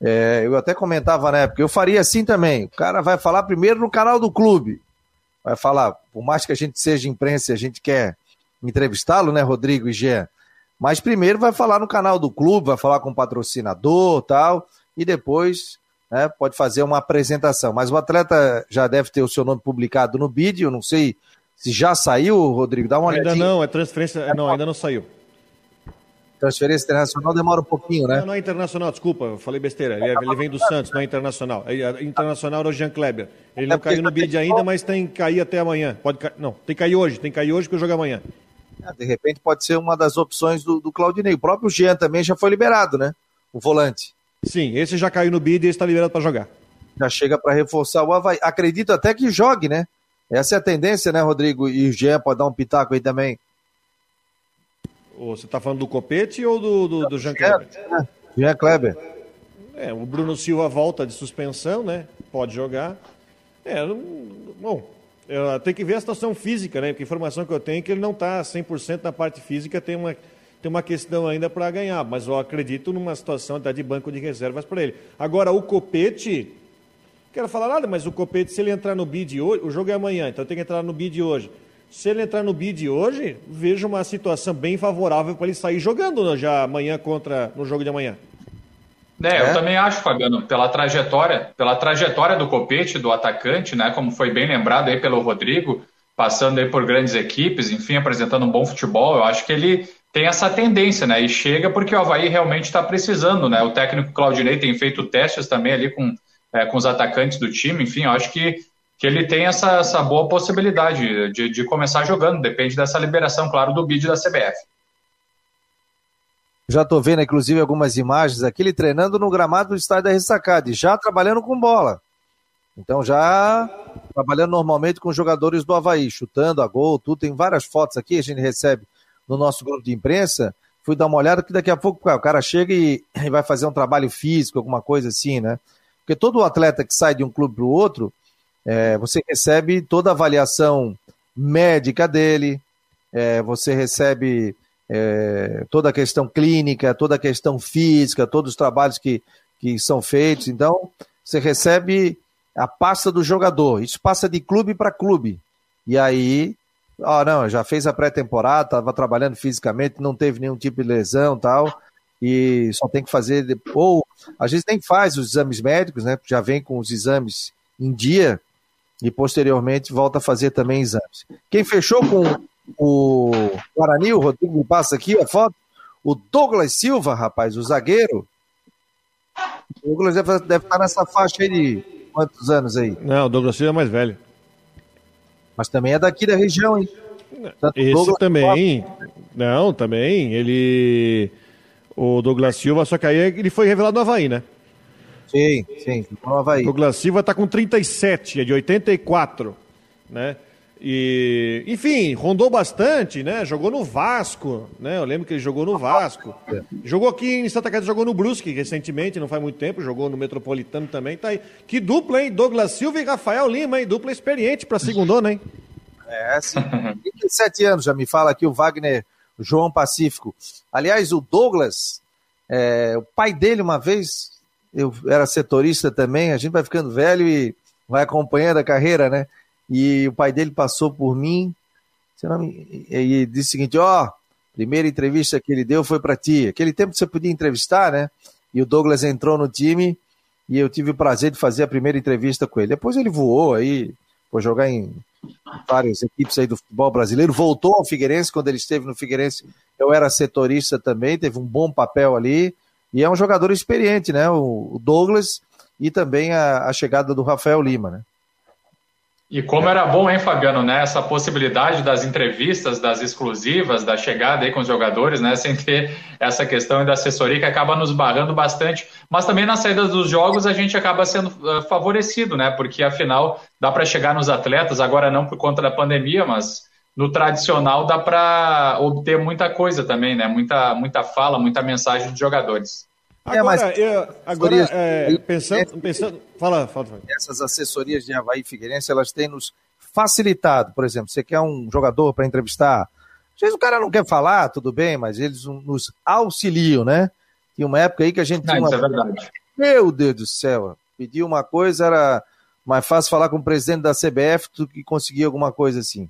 é, eu até comentava na época, eu faria assim também. O cara vai falar primeiro no canal do clube. Vai falar, por mais que a gente seja imprensa a gente quer entrevistá-lo, né, Rodrigo e Gê? Mas primeiro vai falar no canal do clube, vai falar com o patrocinador tal, e depois né, pode fazer uma apresentação. Mas o atleta já deve ter o seu nome publicado no BID, eu não sei se já saiu, Rodrigo, dá uma olhada. Ainda não, é transferência, não, ainda não saiu. Transferência internacional demora um pouquinho, né? Não, não é internacional, desculpa, eu falei besteira. Ele, é, ele vem do Santos, não é internacional. É, é internacional é o Jean Kleber. Ele não caiu no bid ainda, mas tem que cair até amanhã. Pode Não, tem que cair hoje, tem que cair hoje que eu jogo amanhã. De repente pode ser uma das opções do, do Claudinei. O próprio Jean também já foi liberado, né? O volante. Sim, esse já caiu no bid e está liberado para jogar. Já chega para reforçar o Havaí. Acredito até que jogue, né? Essa é a tendência, né, Rodrigo? E o Jean pode dar um pitaco aí também. Você está falando do Copete ou do, do, do Jean Kleber? É, Jean Kleber. É, o Bruno Silva volta de suspensão, né? Pode jogar. É, bom, tem que ver a situação física, né? Porque a informação que eu tenho é que ele não está 100% na parte física, tem uma, tem uma questão ainda para ganhar, mas eu acredito numa situação de banco de reservas para ele. Agora, o Copete, quero falar nada, mas o Copete, se ele entrar no bid hoje, o jogo é amanhã, então tem que entrar no bid hoje. Se ele entrar no bid hoje, vejo uma situação bem favorável para ele sair jogando né, já amanhã contra no jogo de amanhã. É, eu é? também acho, Fabiano, pela trajetória, pela trajetória do Copete, do atacante, né, como foi bem lembrado aí pelo Rodrigo, passando aí por grandes equipes, enfim, apresentando um bom futebol, eu acho que ele tem essa tendência, né, e chega porque o Havaí realmente está precisando, né, o técnico Claudinei tem feito testes também ali com, é, com os atacantes do time, enfim, eu acho que que ele tem essa, essa boa possibilidade de, de começar jogando, depende dessa liberação, claro, do bid da CBF. Já estou vendo, inclusive, algumas imagens aqui, ele treinando no gramado do estádio da Ressacada, e já trabalhando com bola. Então, já trabalhando normalmente com jogadores do Havaí, chutando a gol, tudo. Tem várias fotos aqui, a gente recebe no nosso grupo de imprensa. Fui dar uma olhada que daqui a pouco o cara chega e, vai fazer um trabalho físico, alguma coisa assim, né? Porque todo atleta que sai de um clube para o outro, é, você recebe toda a avaliação médica dele, é, você recebe é, toda a questão clínica, toda a questão física, todos os trabalhos que, que são feitos. Então, você recebe a pasta do jogador. Isso passa de clube para clube. E aí, ó, não, já fez a pré-temporada, estava trabalhando fisicamente, não teve nenhum tipo de lesão tal. E só tem que fazer. Ou, às vezes nem faz os exames médicos, né? Já vem com os exames em dia e posteriormente volta a fazer também exames. Quem fechou com o Guarani, o Rodrigo me passa aqui a foto, o Douglas Silva, rapaz, o zagueiro. O Douglas deve, deve estar nessa faixa aí de quantos anos aí? Não, o Douglas Silva é mais velho. Mas também é daqui da região, hein? Tanto Esse Douglas também. Não, também. Ele. O Douglas Silva, só que aí ele foi revelado no Havaí, né? Sim, sim, no Havaí. Douglas Silva tá com 37, é de 84, né? E, enfim, rondou bastante, né? Jogou no Vasco, né? Eu lembro que ele jogou no Vasco. Jogou aqui em Santa Catarina, jogou no Brusque recentemente, não faz muito tempo, jogou no Metropolitano também, tá aí. Que dupla, hein? Douglas Silva e Rafael Lima, hein? Dupla experiente para segundona, hein? É, sim. 37 anos, já me fala aqui o Wagner João Pacífico. Aliás, o Douglas, é, o pai dele uma vez, eu era setorista também, a gente vai ficando velho e vai acompanhando a carreira, né? E o pai dele passou por mim e disse o seguinte: ó, oh, primeira entrevista que ele deu foi para ti. Aquele tempo você podia entrevistar, né? E o Douglas entrou no time e eu tive o prazer de fazer a primeira entrevista com ele. Depois ele voou aí, foi jogar em várias equipes aí do futebol brasileiro, voltou ao Figueirense, quando ele esteve no Figueirense, eu era setorista também, teve um bom papel ali, e é um jogador experiente, né, o Douglas, e também a, a chegada do Rafael Lima, né. E como era bom, hein, Fabiano, né? Essa possibilidade das entrevistas, das exclusivas, da chegada aí com os jogadores, né? Sem ter essa questão da assessoria que acaba nos barrando bastante. Mas também nas saídas dos jogos a gente acaba sendo uh, favorecido, né? Porque afinal dá para chegar nos atletas, agora não por conta da pandemia, mas no tradicional dá para obter muita coisa também, né? Muita, muita fala, muita mensagem dos jogadores. Agora, é, mas eu, agora é, pensando, pensando, fala, fala, fala. Essas assessorias de Havaí Figueirense, elas têm nos facilitado. Por exemplo, você quer um jogador para entrevistar, às vezes o cara não quer falar, tudo bem, mas eles nos auxiliam, né? Tinha uma época aí que a gente não, tinha uma... é verdade. Meu Deus do céu, pedir uma coisa era mais fácil falar com o presidente da CBF do que conseguir alguma coisa assim.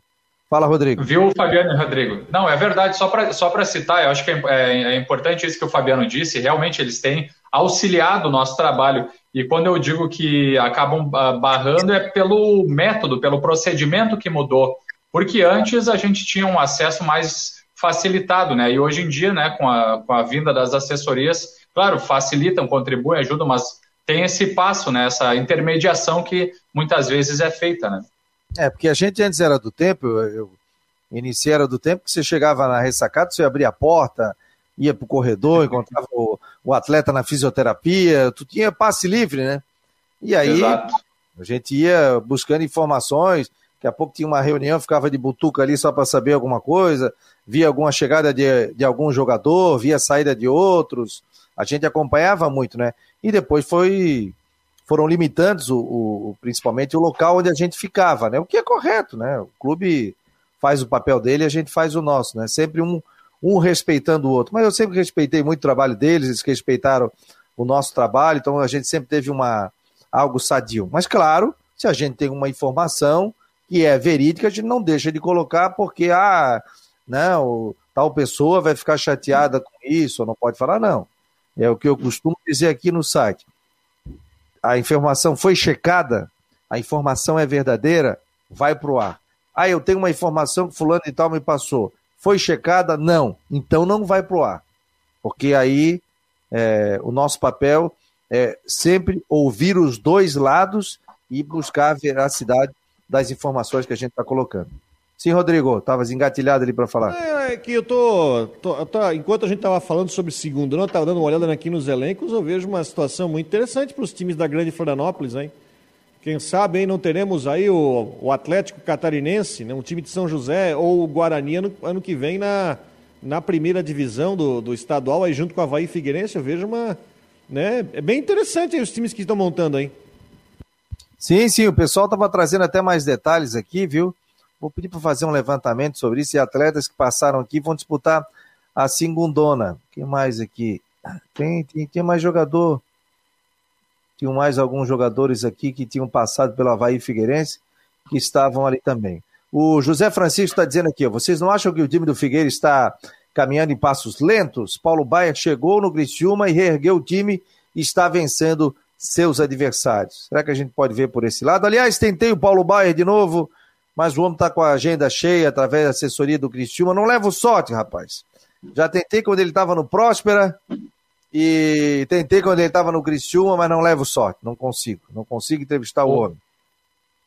Fala, Rodrigo. Viu, Fabiano e Rodrigo? Não, é verdade, só para só citar, eu acho que é, é, é, importante isso que o Fabiano disse, realmente eles têm auxiliado o nosso trabalho. E quando eu digo que acabam ah, barrando, é pelo método, pelo procedimento que mudou. Porque antes a gente tinha um acesso mais facilitado, né? E hoje em dia, né, com a, com a vinda das assessorias, claro, facilitam, contribuem, ajudam, mas tem esse passo, né, essa intermediação que muitas vezes é feita, né? É, porque a gente antes era do tempo, eu, eu iniciei era do tempo que você chegava na ressacada, você abria a porta, ia pro corredor, encontrava o, o, atleta na fisioterapia, tu tinha passe livre, né? E aí Exato. a gente ia buscando informações, daqui a pouco tinha uma reunião, ficava de butuca ali só para saber alguma coisa, via alguma chegada de, de algum jogador, via saída de outros, a gente acompanhava muito, né? E depois foi foram limitantes, o, o, principalmente o local onde a gente ficava, né? O que é correto, né? O clube faz o papel dele e a gente faz o nosso, né? Sempre um, um respeitando o outro. Mas eu sempre respeitei muito o trabalho deles, eles respeitaram o nosso trabalho, então a gente sempre teve uma algo sadio. Mas claro, se a gente tem uma informação que é verídica, a gente não deixa de colocar porque ah, não, tal pessoa vai ficar chateada com isso, não pode falar não. É o que eu costumo dizer aqui no site a informação foi checada, a informação é verdadeira, vai para o ar. Ah, eu tenho uma informação que fulano e tal me passou. Foi checada? Não. Então não vai para o ar. Porque aí é, o nosso papel é sempre ouvir os dois lados e buscar a veracidade das informações que a gente está colocando. Sim, Rodrigo, estavas engatilhado ali para falar. É, é, que eu tô, tô, tô, Enquanto a gente estava falando sobre segundo eu estava dando uma olhada aqui nos elencos, eu vejo uma situação muito interessante para os times da Grande Florianópolis, hein? Quem sabe, hein, não teremos aí o, o Atlético Catarinense, né, um time de São José, ou o Guarani ano, ano que vem na, na primeira divisão do, do estadual, aí junto com a Havaí Figueirense, eu vejo uma. Né, é bem interessante aí os times que estão montando aí. Sim, sim, o pessoal estava trazendo até mais detalhes aqui, viu? Vou pedir para fazer um levantamento sobre isso. E atletas que passaram aqui vão disputar a segundona. Quem mais aqui? Tem, tem, tem mais jogador. Tinham mais alguns jogadores aqui que tinham passado pelo Havaí Figueirense que estavam ali também. O José Francisco está dizendo aqui, vocês não acham que o time do Figueira está caminhando em passos lentos? Paulo Baia chegou no Criciúma e reergueu o time e está vencendo seus adversários. Será que a gente pode ver por esse lado? Aliás, tentei o Paulo Baier de novo, mas o homem está com a agenda cheia através da assessoria do Cristiúma. Não levo sorte, rapaz. Já tentei quando ele estava no Próspera e tentei quando ele estava no Criciúma, mas não levo sorte. Não consigo. Não consigo entrevistar o, o homem.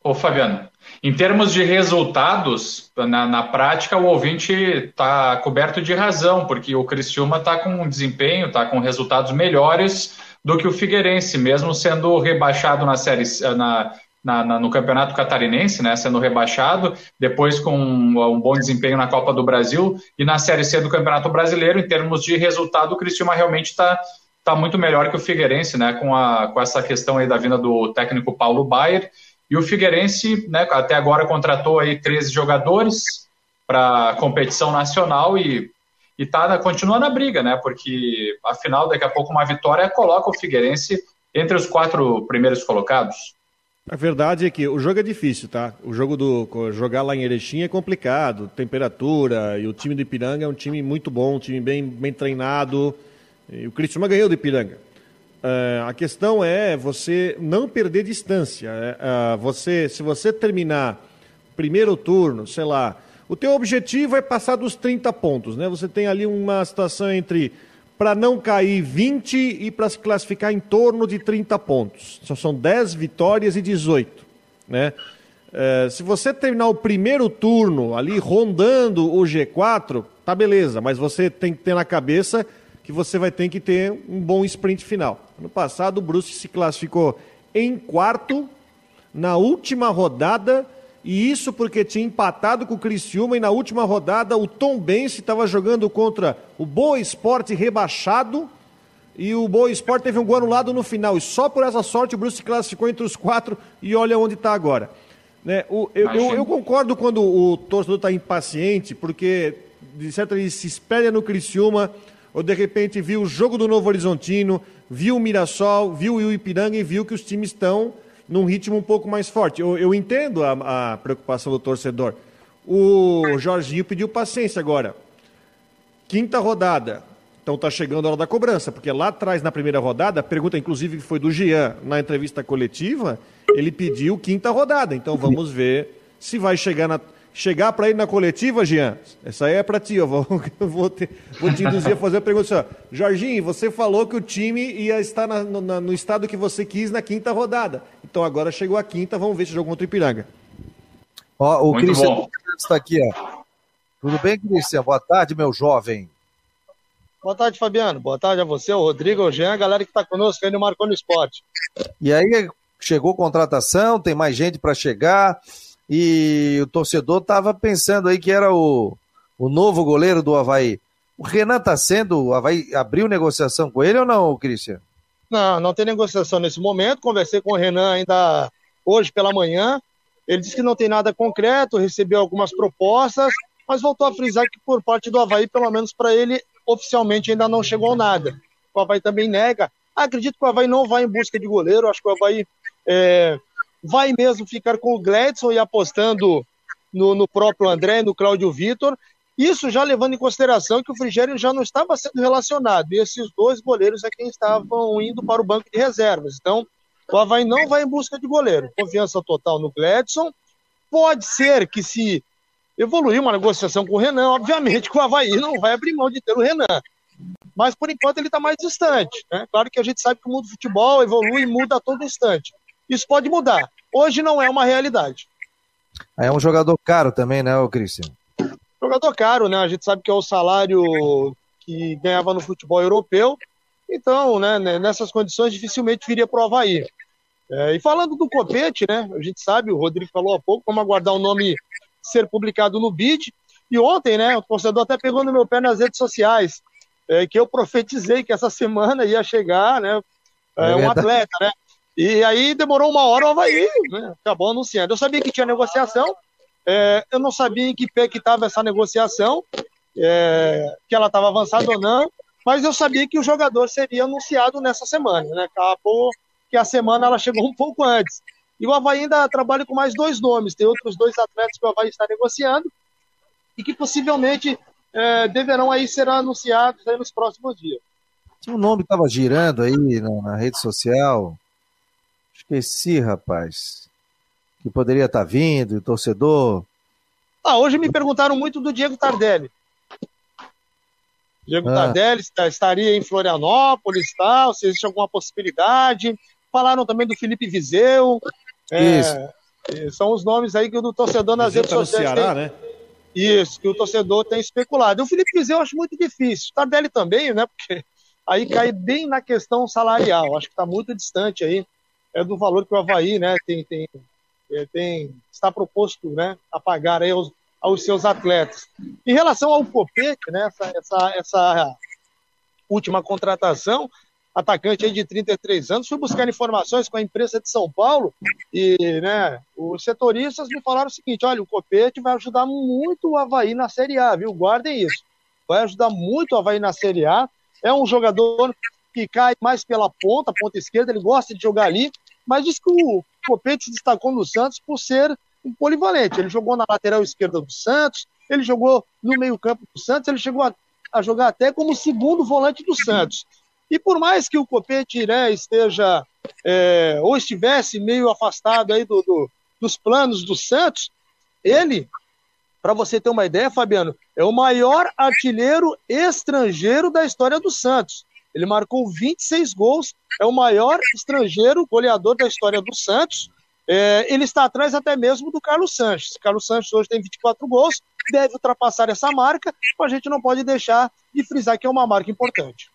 Ô, Fabiano, em termos de resultados, na, na prática, o ouvinte está coberto de razão, porque o Criciúma está com um desempenho, está com resultados melhores do que o Figueirense, mesmo sendo rebaixado na série na, na, na, no Campeonato Catarinense, né, sendo rebaixado, depois com um, um, bom desempenho na Copa do Brasil e na Série C do Campeonato Brasileiro, em termos de resultado, o Criciúma realmente está tá muito melhor que o Figueirense, né, com, a, com essa questão aí da vinda do técnico Paulo Baier, e o Figueirense, né, até agora contratou aí 13 jogadores para competição nacional e, e tá, continua na briga, né? Porque afinal, daqui a pouco uma vitória coloca o Figueirense entre os quatro primeiros colocados. A verdade é que o jogo é difícil, tá? O jogo do jogar lá em Erechim é complicado, temperatura, e o time do Ipiranga é um time muito bom, um time bem, bem treinado. E o Cristiano ganhou do Ipiranga. Uh, a questão é você não perder distância. Uh, você, se você terminar primeiro turno, sei lá, o teu objetivo é passar dos 30 pontos, né? Você tem ali uma situação entre para não cair 20 e para se classificar em torno de 30 pontos. Só são 10 vitórias e 18, né? Uh, se você terminar o primeiro turno ali rondando o G4, tá beleza, mas você tem que ter na cabeça que você vai ter que ter um bom sprint final. No passado, o Bruce se classificou em quarto na última rodada, e isso porque tinha empatado com o Criciúma, e na última rodada o Tom Bense estava jogando contra o Boa Esporte rebaixado, e o Boa Esporte teve um gol anulado no final, e só por essa sorte o Bruce se classificou entre os quatro, e olha onde está agora. Né? O, eu, eu, eu, concordo quando o torcedor está impaciente, porque de certo ele se espelha no Criciúma, ou de repente viu o jogo do Novo Horizontino, viu o Mirassol, viu o Ipiranga e viu que os times estão num ritmo um pouco mais forte. Eu, eu entendo a, a, preocupação do torcedor. O Jorginho pediu paciência agora. Quinta rodada. Então está chegando a hora da cobrança, porque lá atrás, na primeira rodada, a pergunta inclusive que foi do Jean na entrevista coletiva, ele pediu quinta rodada. Então vamos ver se vai chegar na chegar para ele na coletiva, Jean, essa aí é para ti, eu vou, eu vou, te, vou te induzir a fazer a pergunta assim, Jorginho, você falou que o time ia estar na, no, na, no, estado que você quis na quinta rodada. Então agora chegou a quinta, vamos ver se jogou contra o Ipiranga. Ó, o Cristian está aqui, ó. Tudo bem, Cristian? Boa tarde, meu jovem. Boa tarde, Fabiano. Boa tarde a você, o Rodrigo, o Jean, a galera que está conosco aí no Marcou no Esporte. E aí, chegou contratação, tem mais gente para chegar e o torcedor estava pensando aí que era o, o novo goleiro do Havaí. O Renan está sendo, o Havaí abriu negociação com ele ou não, Cristian? Não, não tem negociação nesse momento. Conversei com o Renan ainda hoje pela manhã. Ele disse que não tem nada concreto, recebeu algumas propostas, mas voltou a frisar que por parte do Havaí, pelo menos para ele, oficialmente ainda não chegou nada. O Havaí também nega. Acredito que o Havaí não vai em busca de goleiro. Acho que o Havaí é, vai mesmo ficar com o Gladson e apostando no, no próprio André, no Cláudio Vitor. Isso já levando em consideração que o Frigério já não estava sendo relacionado, e esses dois goleiros é quem estavam indo para o banco de reservas. Então, o Havaí não vai em busca de goleiro. Confiança total no Gladson. Pode ser que se evoluir uma negociação com o Renan, obviamente que o Havaí não vai abrir mão de ter o Renan. Mas por enquanto ele está mais distante. Né? Claro que a gente sabe que o mundo do futebol evolui e muda a todo instante. Isso pode mudar. Hoje não é uma realidade. É um jogador caro também, né, o Cristian? Jogador caro, né? A gente sabe que é o salário que ganhava no futebol europeu. Então, né, nessas condições, dificilmente viria para o Havaí. É, e falando do Copete, né? A gente sabe, o Rodrigo falou há pouco, vamos aguardar o nome ser publicado no BID. E ontem, né, o torcedor até pegou no meu pé nas redes sociais, é, que eu profetizei que essa semana ia chegar, né, é, é um atleta, né? E aí demorou uma hora o Havaí, né? acabou anunciando. Eu sabia que tinha negociação, é, eu não sabia em que pé que estava essa negociação, é, que ela estava avançada ou não, mas eu sabia que o jogador seria anunciado nessa semana, né? Acabou que a semana ela chegou um pouco antes. E o Havaí ainda trabalha com mais dois nomes, tem outros dois atletas que o Havaí está negociando e que possivelmente é, deverão aí ser anunciados aí nos próximos dias. Tinha um nome que estava girando aí na, na rede social, Esqueci, rapaz. Que poderia estar tá vindo, o torcedor. Ah, hoje me perguntaram muito do Diego Tardelli. Diego ah. Tardelli estaria em Florianópolis, tal, se existe alguma possibilidade. Falaram também do Felipe Vizeu. É, Isso. são os nomes aí que o torcedor nas redes tá sociais. Ceará, tem... né? Isso, que o torcedor tem especulado. O Felipe Vizeu eu acho muito difícil. O Tardelli também, né? Porque aí cai bem na questão salarial. Acho que está muito distante aí é do valor que o Havaí né, tem, tem, é, tem, está proposto né, a pagar aí aos, aos seus atletas. Em relação ao Copete, né, essa, essa, essa última contratação, atacante aí de 33 anos, fui buscar informações com a imprensa de São Paulo e né, os setoristas me falaram o seguinte: olha, o Copete vai ajudar muito o Havaí na Série A, viu? Guardem isso. Vai ajudar muito o Havaí na Série A. É um jogador que cai mais pela ponta, ponta esquerda, ele gosta de jogar ali, mas diz que o Copete se destacou no Santos por ser um polivalente. Ele jogou na lateral esquerda do Santos, ele jogou no meio-campo do Santos, ele chegou a, a, jogar até como segundo volante do Santos. E por mais que o Copete né, esteja é, ou estivesse meio afastado aí do, do, dos planos do Santos, ele, para você ter uma ideia, Fabiano, é o maior artilheiro estrangeiro da história do Santos. Ele marcou 26 gols, é o maior estrangeiro goleador da história do Santos. É, ele está atrás até mesmo do Carlos Sanches. Carlos Sanches hoje tem 24 gols, deve ultrapassar essa marca, mas a gente não pode deixar de frisar que é uma marca importante.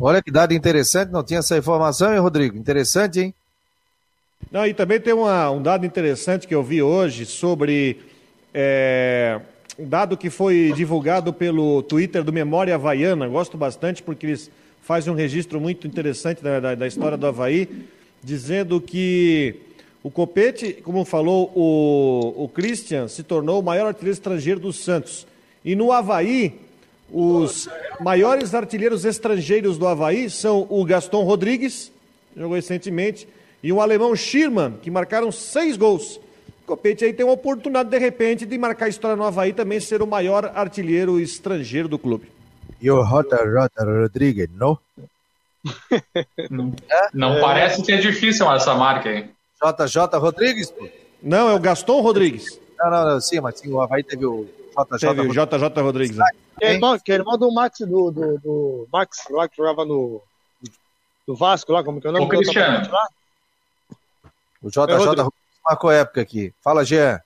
Olha que dado interessante, não tinha essa informação, hein, Rodrigo? Interessante, hein? Não, e também tem uma, um dado interessante que eu vi hoje sobre é, dado que foi divulgado pelo Twitter do Memória Havaiana, gosto bastante porque eles fazem um registro muito interessante da, da, da história do Havaí, dizendo que o Copete, como falou o, o Christian, se tornou o maior artilheiro estrangeiro do Santos. E no Havaí, os maiores artilheiros estrangeiros do Havaí são o Gaston Rodrigues, jogou recentemente, e o alemão Schirman, que marcaram seis gols. Copete aí tem uma oportunidade, de repente, de marcar a história no Havaí também ser o maior artilheiro estrangeiro do clube. E o Rota Rota Rodrigues, não? não, não é. parece que é difícil essa marca aí. JJ Rodrigues? Pô? Não, é o Gaston Rodrigues. Não, não, não, sim, mas sim, o Havaí teve o JJ teve o JJ Rodrigues. Que é irmão, que é irmão do Max, do, do, do, Max, lá que jogava no, do Vasco, lá, como que é o nome? O Cristiano. O JJ Rodrigues marcou época aqui. Fala, Jean.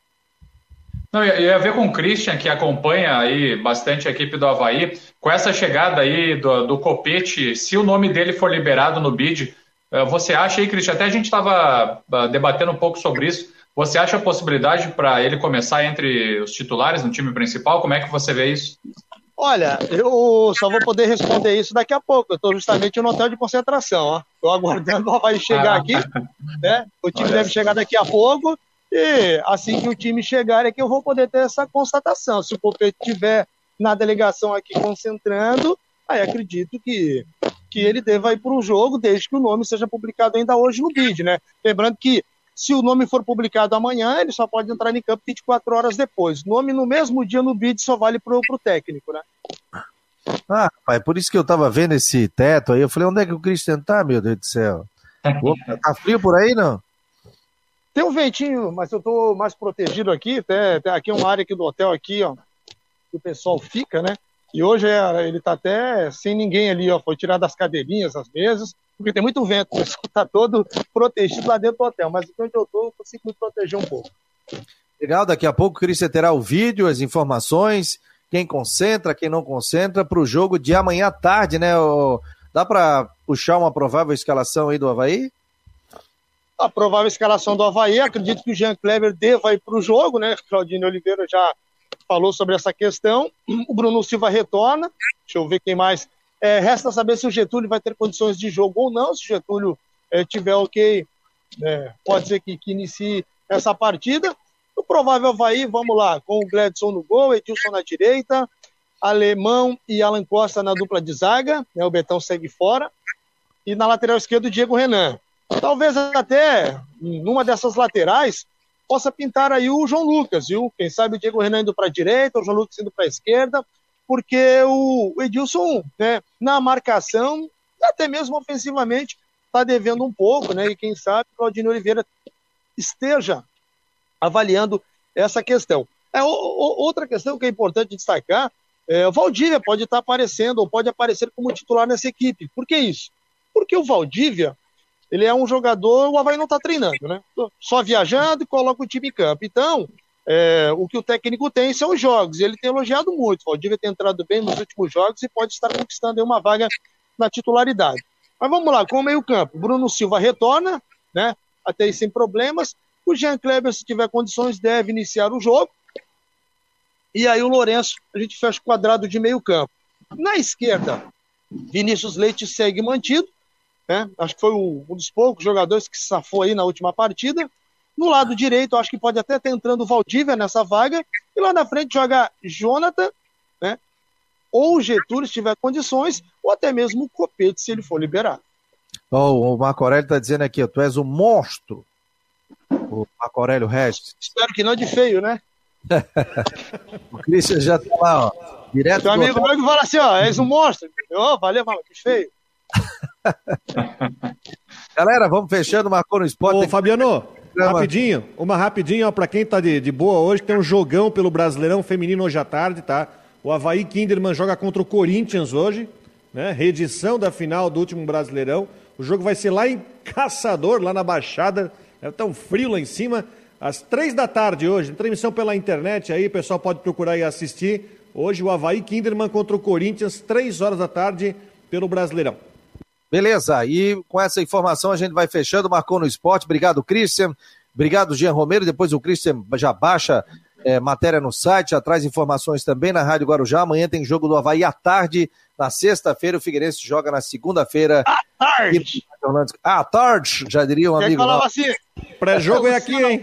Não, eu ia ver com o Christian, que acompanha aí bastante a equipe do Havaí, com essa chegada aí do, do Copete, se o nome dele for liberado no bid, eh, você acha aí, Christian, até a gente estava ah, debatendo um pouco sobre isso, você acha a possibilidade para ele começar entre os titulares no time principal? Como é que você vê isso? Olha, eu só vou poder responder isso daqui a pouco. Eu estou justamente no hotel de concentração. Estou aguardando o Havaí chegar aqui. Né? O time Olha deve chegar daqui a pouco. E assim que o time chegar é que eu vou poder ter essa constatação. Se o Copete estiver na delegação aqui concentrando, aí acredito que, que ele deva ir para o jogo, desde que o nome seja publicado ainda hoje no BID, né? Lembrando que se o nome for publicado amanhã, ele só pode entrar em campo 24 horas depois. Nome no mesmo dia no BID só vale para o técnico, né? Ah, pai, por isso que eu tava vendo esse teto aí. Eu falei, onde é que o Christian tá, meu Deus do céu? Opa, tá frio por aí, não? Tem um ventinho, mas eu tô mais protegido aqui. Tem, tem aqui uma área aqui do hotel aqui, ó, que o pessoal fica, né? E hoje é, ele tá até sem ninguém ali, ó. Foi tirado as cadeirinhas, as mesas porque tem muito vento, o pessoal está todo protegido lá dentro do hotel, mas onde eu estou, eu consigo me proteger um pouco. Legal, daqui a pouco, Cris, você terá o vídeo, as informações, quem concentra, quem não concentra, para o jogo de amanhã à tarde, né? Dá para puxar uma provável escalação aí do Havaí? A provável escalação do Havaí, acredito que o Jean Kleber deva ir para o jogo, né? Claudinho Oliveira já falou sobre essa questão. O Bruno Silva retorna. Deixa eu ver quem mais é, resta saber se o Getúlio vai ter condições de jogo ou não. Se o Getúlio é, tiver ok, é, pode ser que, que, inicie essa partida. O provável Havaí, vamos lá, com o Gladson no gol, Edilson na direita, Alemão e Alan Costa na dupla de zaga, né, o Betão segue fora, e na lateral esquerda o Diego Renan. Talvez até numa dessas laterais possa pintar aí o João Lucas, viu? Quem sabe o Diego Renan indo para a direita, o João Lucas indo para a esquerda, porque o Edilson, né, na marcação, até mesmo ofensivamente, está devendo um pouco, né? E quem sabe o Claudinho Oliveira esteja avaliando essa questão. É, outra questão que é importante destacar é, o Valdívia pode estar aparecendo ou pode aparecer como titular nessa equipe. Por que isso? Porque o Valdívia, ele é um jogador, o Havaí não está treinando, né? Só viajando e coloca o time em campo. Então, é, o que o técnico tem são os jogos. Ele tem elogiado muito. O Valdívia tem entrado bem nos últimos jogos e pode estar conquistando uma vaga na titularidade. Mas vamos lá, com o meio-campo. Bruno Silva retorna, né? Até aí sem problemas. O Jean Kleber, se tiver condições, deve iniciar o jogo. E aí o Lourenço, a gente fecha o quadrado de meio campo. Na esquerda, Vinícius Leite segue mantido. Né? Acho que foi um dos poucos jogadores que se safou aí na última partida. No lado direito, acho que pode até estar entrando o Valdívia nessa vaga. E lá na frente joga Jonathan, né? ou o Getúlio, se tiver condições, ou até mesmo o Copete, se ele for liberado. Oh, o Marco Aurélio está dizendo aqui, tu és um monstro. O Marco Aurélio Regis. Espero que não de feio, né? o Christian já tá lá, ó. Direto Seu amigo meu que fala assim, ó, és um monstro. Ó, oh, valeu, que feio. Galera, vamos fechando, marcou no esporte. Ô, Fabiano, rapidinho, uma rapidinho, ó, pra quem tá de, de boa hoje, tem um jogão pelo Brasileirão Feminino hoje à tarde, tá? O Havaí Kinderman joga contra o Corinthians hoje, né? Reedição da final do último Brasileirão. O jogo vai ser lá em Caçador, lá na Baixada. É tão frio lá em cima às três da tarde hoje, transmissão pela internet aí, o pessoal pode procurar e assistir. Hoje o Havaí Kinderman contra o Corinthians, três horas da tarde, pelo Brasileirão. Beleza, e com essa informação a gente vai fechando, marcou no esporte. Obrigado, Christian. Obrigado, Jean Romero. Depois o Christian já baixa é, matéria no site, já traz informações também na Rádio Guarujá. Amanhã tem jogo do Havaí à tarde. Na sexta-feira, o Figueirense joga na segunda-feira. À tarde! À tarde, já diria um amigo. falava assim, pré-jogo é aqui, hein?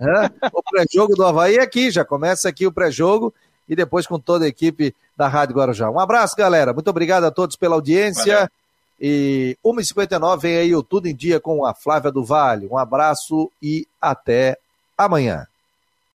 É, o pré-jogo do Havaí é aqui, já começa aqui o pré-jogo e depois com toda a equipe da Rádio Guarujá. Um abraço, galera. Muito obrigado a todos pela audiência. Valeu. E 1h59 vem aí o Tudo em Dia com a Flávia do Vale. Um abraço e até amanhã.